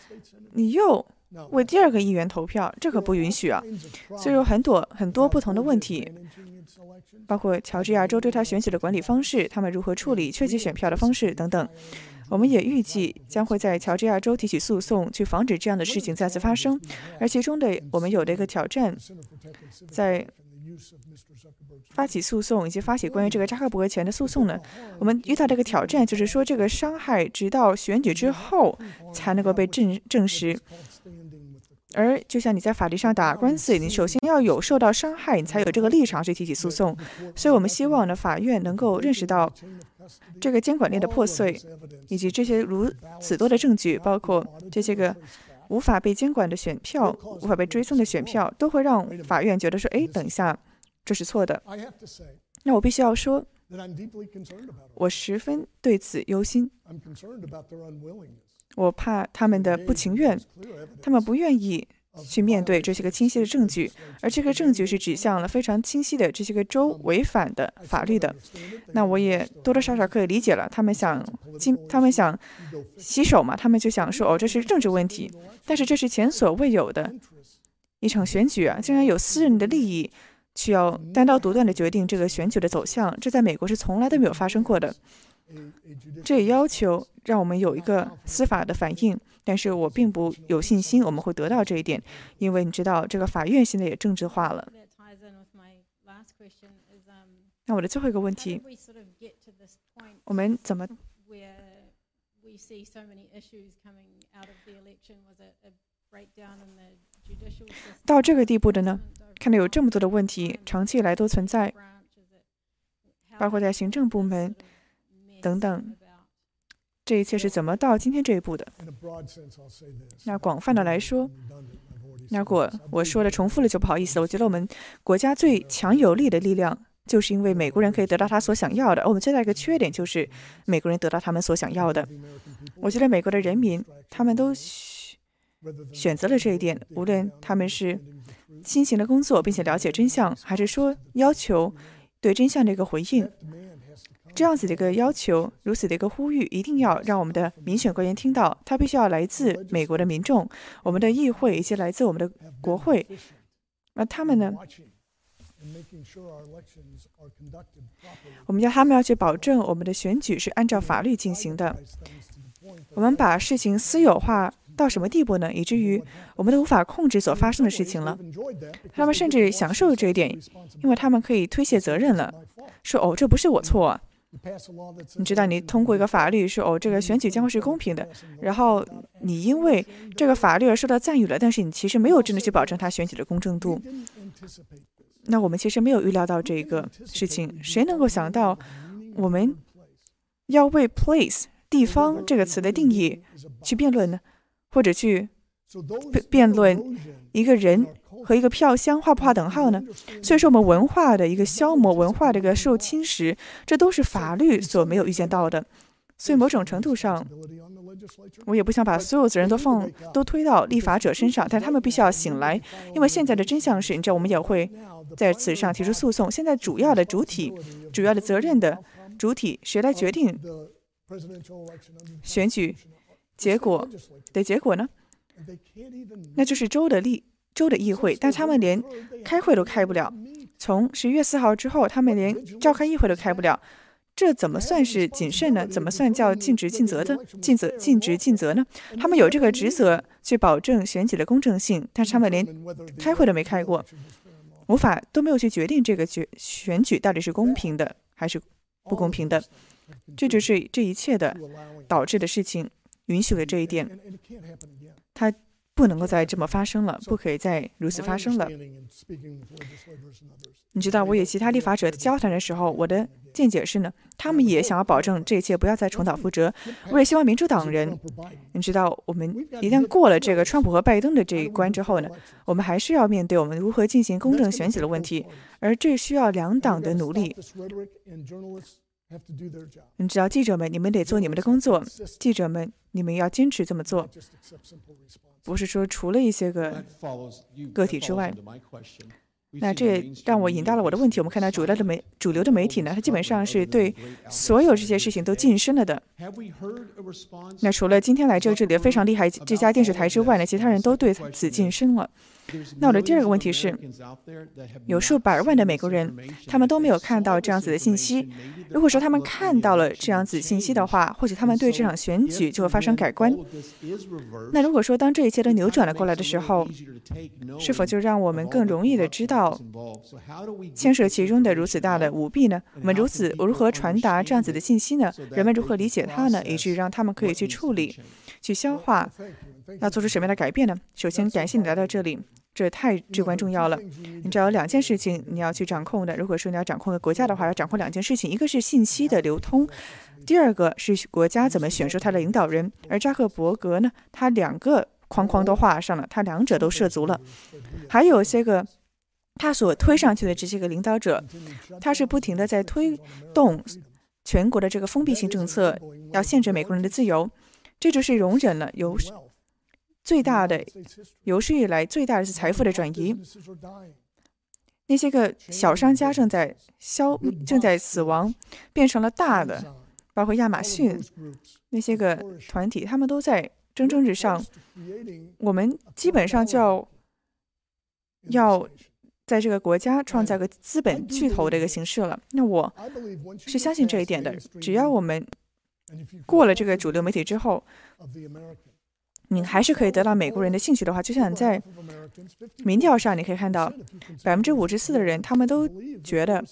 你又。为第二个议员投票，这可不允许啊！所以有很多很多不同的问题，包括乔治亚州对他选举的管理方式，他们如何处理确切选票的方式等等。我们也预计将会在乔治亚州提起诉讼，去防止这样的事情再次发生。而其中的我们有的一个挑战，在发起诉讼以及发起关于这个扎克伯格钱的诉讼呢，我们遇到这个挑战，就是说这个伤害直到选举之后才能够被证证实。而就像你在法律上打官司，你首先要有受到伤害，你才有这个立场去提起诉讼。所以，我们希望呢，法院能够认识到这个监管链的破碎，以及这些如此多的证据，包括这些个无法被监管的选票、无法被追踪的选票，都会让法院觉得说：“哎，等一下，这是错的。”那我必须要说，我十分对此忧心。我怕他们的不情愿，他们不愿意去面对这些个清晰的证据，而这个证据是指向了非常清晰的这些个州违反的法律的。那我也多多少少可以理解了，他们想今他们想洗手嘛，他们就想说哦，这是政治问题。但是这是前所未有的一场选举啊，竟然有私人的利益需要单刀独断的决定这个选举的走向，这在美国是从来都没有发生过的。这要求让我们有一个司法的反应，但是我并不有信心我们会得到这一点，因为你知道，这个法院现在也政治化了。那我的最后一个问题，我们怎么到这个地步的呢？看到有这么多的问题，长期以来都存在，包括在行政部门。等等，这一切是怎么到今天这一步的？那广泛的来说，如果我说的重复了就不好意思。我觉得我们国家最强有力的力量，就是因为美国人可以得到他所想要的。我们最大一个缺点就是美国人得到他们所想要的。我觉得美国的人民他们都选择了这一点，无论他们是辛勤的工作并且了解真相，还是说要求对真相的一个回应。这样子的一个要求，如此的一个呼吁，一定要让我们的民选官员听到。他必须要来自美国的民众，我们的议会以及来自我们的国会。那他们呢？我们要他们要去保证我们的选举是按照法律进行的。我们把事情私有化到什么地步呢？以至于我们都无法控制所发生的事情了。他们甚至享受这一点，因为他们可以推卸责任了，说：“哦，这不是我错。”你知道，你通过一个法律说：“哦，这个选举将会是公平的。”然后你因为这个法律而受到赞誉了，但是你其实没有真的去保证他选举的公正度。那我们其实没有预料到这个事情，谁能够想到我们要为 “place” 地方这个词的定义去辩论呢？或者去辩论一个人和一个票箱画不画等号呢？所以说，我们文化的一个消磨，文化的一个受侵蚀，这都是法律所没有预见到的。所以，某种程度上，我也不想把所有责任都放都推到立法者身上，但他们必须要醒来，因为现在的真相是，你知道，我们也会在此上提出诉讼。现在主要的主体、主要的责任的主体，谁来决定选举？结果的结果呢？那就是州的立州的议会，但他们连开会都开不了。从十一月四号之后，他们连召开议会都开不了。这怎么算是谨慎呢？怎么算叫尽职尽责的尽责尽职尽责呢？他们有这个职责去保证选举的公正性，但是他们连开会都没开过，无法都没有去决定这个决选举到底是公平的还是不公平的。这就是这一切的导致的事情。允许了这一点，它不能够再这么发生了，不可以再如此发生了。你知道，我与其他立法者交谈的时候，我的见解是呢，他们也想要保证这一切不要再重蹈覆辙。我也希望民主党人，你知道，我们一旦过了这个川普和拜登的这一关之后呢，我们还是要面对我们如何进行公正选举的问题，而这需要两党的努力。你知道，记者们，你们得做你们的工作。记者们，你们要坚持这么做，不是说除了一些个个体之外。那这也让我引到了我的问题。我们看到主流的媒主流的媒体呢，它基本上是对所有这些事情都晋升了的。那除了今天来这这里的非常厉害这家电视台之外呢，其他人都对此晋升了。那我的第二个问题是，有数百万的美国人，他们都没有看到这样子的信息。如果说他们看到了这样子信息的话，或许他们对这场选举就会发生改观。那如果说当这一切都扭转了过来的时候，是否就让我们更容易的知道牵涉其中的如此大的舞弊呢？我们如此如何传达这样子的信息呢？人们如何理解它呢？以至于让他们可以去处理、去消化，要做出什么样的改变呢？首先，感谢你来到这里。这太至关重要了。你只要有两件事情你要去掌控的。如果说你要掌控个国家的话，要掌控两件事情：一个是信息的流通，第二个是国家怎么选出他的领导人。而扎克伯格呢，他两个框框都画上了，他两者都涉足了。还有些个他所推上去的这些个领导者，他是不停的在推动全国的这个封闭性政策，要限制美国人的自由。这就是容忍了有。最大的有史以来最大的财富的转移，那些个小商家正在消正在死亡，变成了大的，包括亚马逊那些个团体，他们都在蒸蒸日上。我们基本上就要要在这个国家创造个资本巨头的一个形式了。那我是相信这一点的。只要我们过了这个主流媒体之后。你还是可以得到美国人的兴趣的话，就像在民调上，你可以看到百分之五十四的人，他们都觉得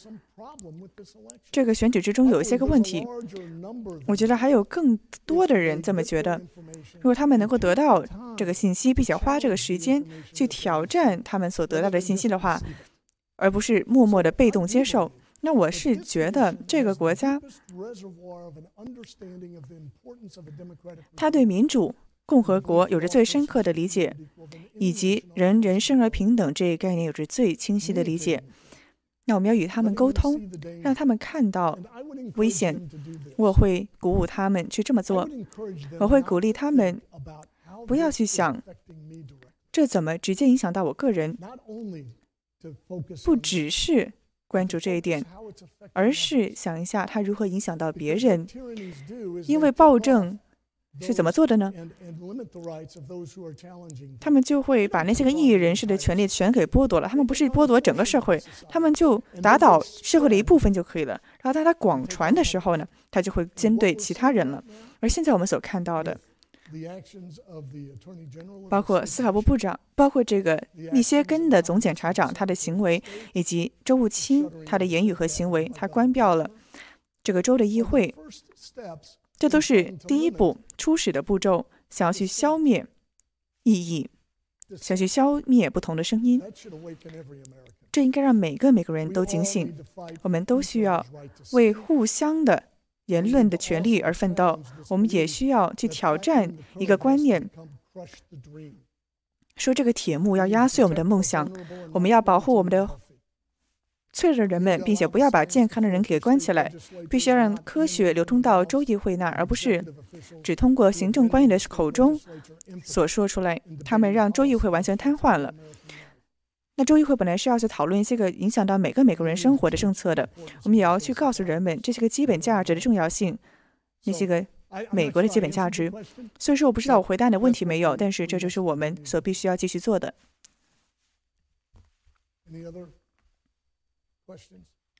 这个选举之中有一些个问题。我觉得还有更多的人这么觉得。如果他们能够得到这个信息，并且花这个时间去挑战他们所得到的信息的话，而不是默默的被动接受，那我是觉得这个国家，他对民主。共和国有着最深刻的理解，以及人人生而平等这一概念有着最清晰的理解。那我们要与他们沟通，让他们看到危险。我会鼓舞他们去这么做，我会鼓励他们不要去想这怎么直接影响到我个人，不只是关注这一点，而是想一下它如何影响到别人，因为暴政。是怎么做的呢？他们就会把那些个异议人士的权利全给剥夺了。他们不是剥夺整个社会，他们就打倒社会的一部分就可以了。然后当他广传的时候呢，他就会针对其他人了。而现在我们所看到的，包括司法部部长，包括这个密歇根的总检察长他的行为，以及周务卿他的言语和行为，他关掉了这个州的议会，这都是第一步初始的步骤，想要去消灭异议，想去消灭不同的声音。这应该让每个美国人都警醒，我们都需要为互相的言论的权利而奋斗。我们也需要去挑战一个观念，说这个铁幕要压碎我们的梦想。我们要保护我们的脆弱的人们，并且不要把健康的人给关起来。必须要让科学流通到州议会那儿，而不是只通过行政官员的口中所说出来。他们让州议会完全瘫痪了。那州议会本来是要去讨论一些个影响到每个美国人生活的政策的，我们也要去告诉人们这些个基本价值的重要性，那些个美国的基本价值。所以说，我不知道我回答你的问题没有，但是这就是我们所必须要继续做的。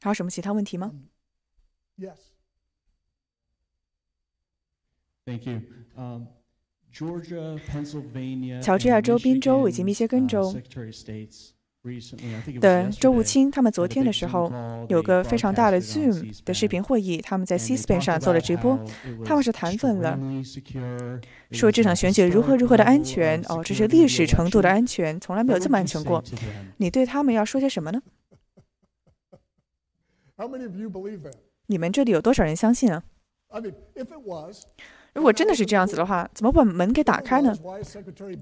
还有什么其他问题吗？Yes. Thank you. Um, Georgia, Pennsylvania. 乔治亚州、宾州以及密歇根州。的周务卿，他们昨天的时候有个非常大的 Zoom 的视频会议，他们在 C-SPAN 上做了直播，他们是谈论了，说这场选举如何如何的安全哦，这是历史程度的安全，从来没有这么安全过。你对他们要说些什么呢？你们这里有多少人相信啊？如果真的是这样子的话，怎么把门给打开呢？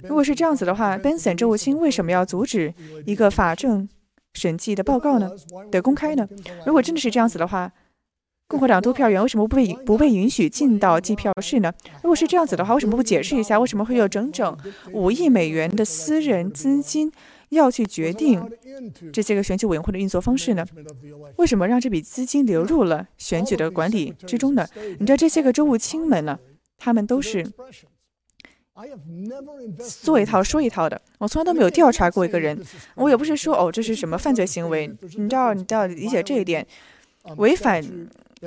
如果是这样子的话，Benson 周务卿为什么要阻止一个法政审计的报告呢？的公开呢？如果真的是这样子的话，共和党投票员为什么不被不被允许进到计票室呢？如果是这样子的话，为什么不解释一下为什么会有整整五亿美元的私人资金要去决定这些个选举委员会的运作方式呢？为什么让这笔资金流入了选举的管理之中呢？你知道这些个州务卿们呢？他们都是做一套说一套的。我从来都没有调查过一个人，我也不是说哦这是什么犯罪行为。你知道，你都要理解这一点，违反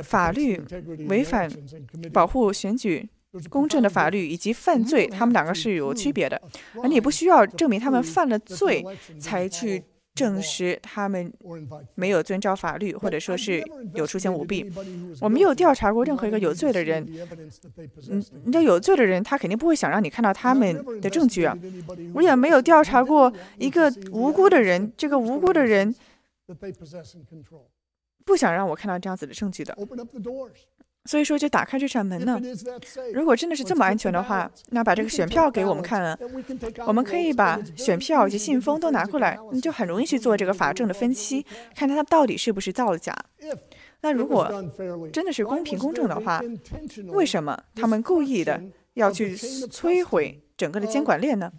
法律、违反保护选举公正的法律以及犯罪，他们两个是有区别的。而你不需要证明他们犯了罪才去。证实他们没有遵照法律，或者说是有出现舞弊。我没有调查过任何一个有罪的人。嗯，你知道有罪的人，他肯定不会想让你看到他们的证据啊。我也没有调查过一个无辜的人，这个无辜的人不想让我看到这样子的证据的。所以说，就打开这扇门呢。如果真的是这么安全的话，那把这个选票给我们看了，我们可以把选票以及信封都拿过来，你就很容易去做这个法证的分析，看它到底是不是造假。那如果真的是公平公正的话，为什么他们故意的要去摧毁？整个的监管链呢，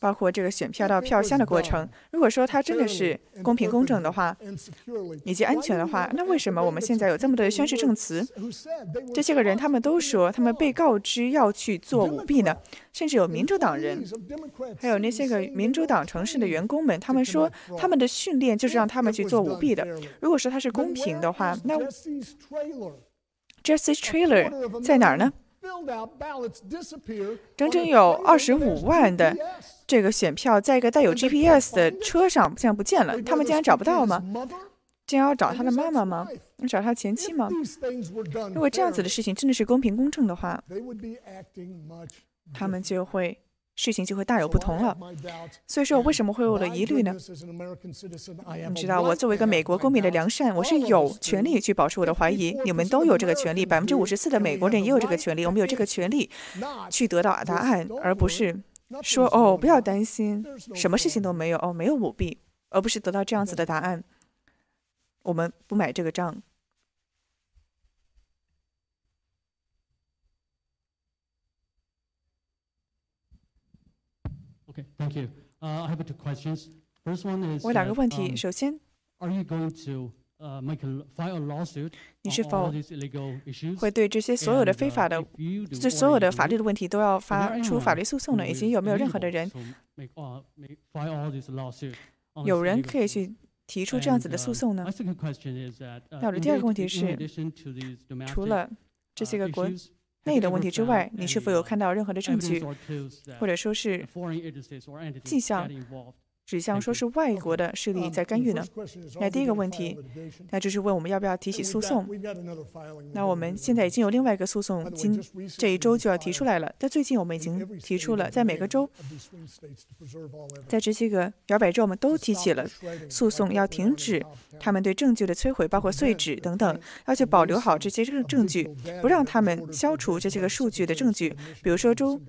包括这个选票到票箱的过程。如果说它真的是公平公正的话，以及安全的话，那为什么我们现在有这么多的宣誓证词？这些个人他们都说他们被告知要去做舞弊呢？甚至有民主党人，还有那些个民主党城市的员工们，他们说他们的训练就是让他们去做舞弊的。如果说它是公平的话，那 Jesse Trailer 在哪儿呢？整整有二十五万的这个选票，在一个带有 GPS 的车上，竟然不见了。他们竟然找不到吗？竟然要找他的妈妈吗？找他前妻吗？如果这样子的事情真的是公平公正的话，他们就会。事情就会大有不同了。所以说，我为什么会有了疑虑呢？你知道，我作为一个美国公民的良善，我是有权利去保持我的怀疑。你们都有这个权利，百分之五十四的美国人也有这个权利。我们有这个权利去得到答案，而不是说哦，不要担心，什么事情都没有，哦，没有舞弊，而不是得到这样子的答案。我们不买这个账。Okay, thank you. Uh, I have two questions. First one is. 我有两个问题。首先，Are you going to uh make a file a lawsuit? 你是否会对这些所有的非法的、这所有的法律的问题都要发出法律诉讼呢？以及有没有任何的人有人可以去提出这样子的诉讼呢？那我的第二个问题是，除了这些个国内的问题之外你是否有看到任何的证据或者说是迹象指向说是外国的势力在干预呢？那第一个问题，那就是问我们要不要提起诉讼。那我们现在已经有另外一个诉讼，今这一周就要提出来了。但最近，我们已经提出了，在每个州，在这些个摇摆州，我们都提起了诉讼，要停止他们对证据的摧毁，包括碎纸等等，要去保留好这些证证据，不让他们消除这些个数据的证据。比如说州，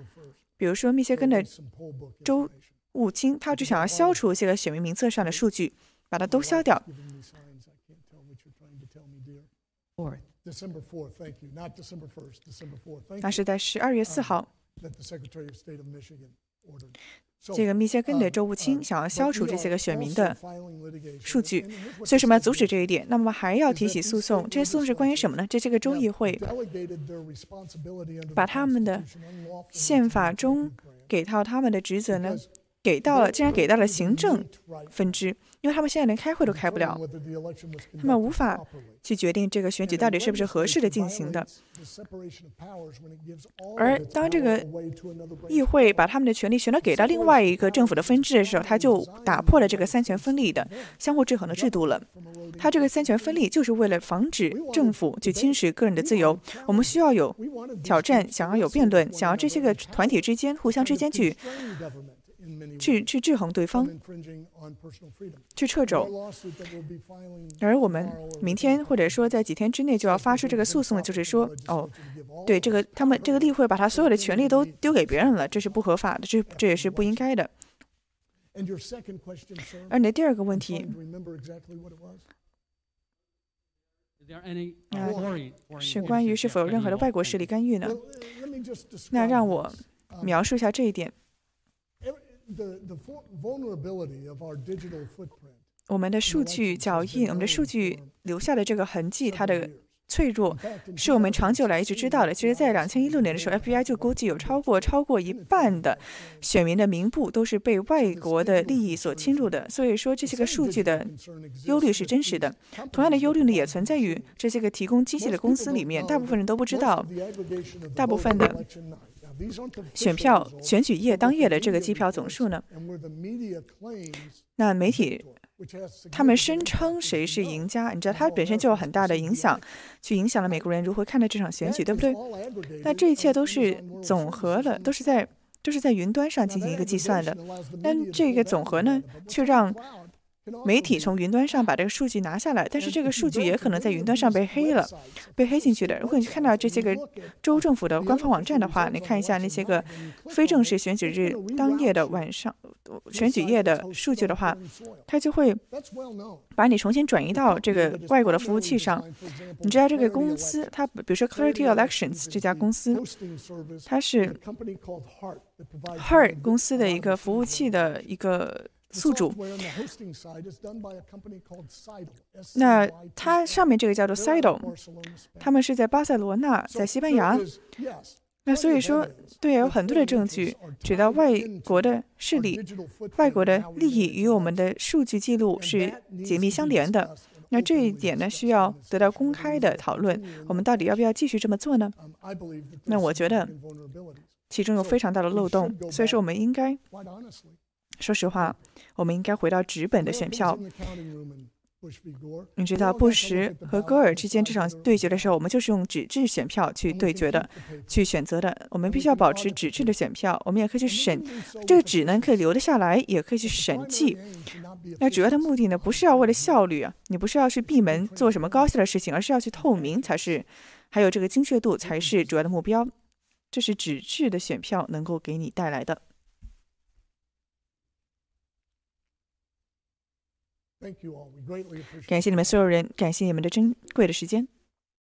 比如说密歇根的州。务清，他只想要消除这个选民名册上的数据，把它都消掉。那是在十二月四号，这个密歇根的州务卿想要消除这些个选民的数据，所以说我们要阻止这一点。那么还要提起诉讼，这些诉讼是关于什么呢？这些个州议会把他们的宪法中给到他们的职责呢？给到了，竟然给到了行政分支，因为他们现在连开会都开不了，他们无法去决定这个选举到底是不是合适的进行的。而当这个议会把他们的权利全都给到另外一个政府的分支的时候，他就打破了这个三权分立的相互制衡的制度了。他这个三权分立就是为了防止政府去侵蚀个人的自由。我们需要有挑战，想要有辩论，想要这些个团体之间互相之间去。去去制衡对方，去掣肘。而我们明天或者说在几天之内就要发出这个诉讼，就是说，哦，对这个他们这个例会把他所有的权利都丢给别人了，这是不合法的，这这也是不应该的。而你的第二个问题，是关于是否有任何的外国势力干预呢？那让我描述一下这一点。我们的数据脚印，我们的数据留下的这个痕迹，它的脆弱，是我们长久来一直知道的。其实，在两千一六年的时候，FBI 就估计有超过超过一半的选民的名簿都是被外国的利益所侵入的。所以说，这些个数据的忧虑是真实的。同样的忧虑呢，也存在于这些个提供机器的公司里面。大部分人都不知道，大部分的。选票选举夜当夜的这个机票总数呢？那媒体他们声称谁是赢家？你知道，它本身就有很大的影响，去影响了美国人如何看待这场选举，对不对？那这一切都是总和了，都是在都是在云端上进行一个计算的。但这个总和呢，却让。媒体从云端上把这个数据拿下来，但是这个数据也可能在云端上被黑了，被黑进去的。如果你去看到这些个州政府的官方网站的话，你看一下那些个非正式选举日当夜的晚上选举夜的数据的话，它就会把你重新转移到这个外国的服务器上。你知道这个公司，它比如说 Clarity Elections 这家公司，它是 Heart 公司的一个服务器的一个。宿主，那它上面这个叫做 Sido，他们是在巴塞罗那，在西班牙。那所以说，对，有很多的证据指到外国的势力、外国的利益与我们的数据记录是紧密相连的。那这一点呢，需要得到公开的讨论。我们到底要不要继续这么做呢？那我觉得其中有非常大的漏洞，所以说我们应该。说实话，我们应该回到纸本的选票。你知道，布什和戈尔之间这场对决的时候，我们就是用纸质选票去对决的，去选择的。我们必须要保持纸质的选票，我们也可以去审这个纸呢，可以留得下来，也可以去审计。那主要的目的呢，不是要为了效率啊，你不是要去闭门做什么高效的事情，而是要去透明才是，还有这个精确度才是主要的目标。这是纸质的选票能够给你带来的。感谢你们所有人，感谢你们的珍贵的时间。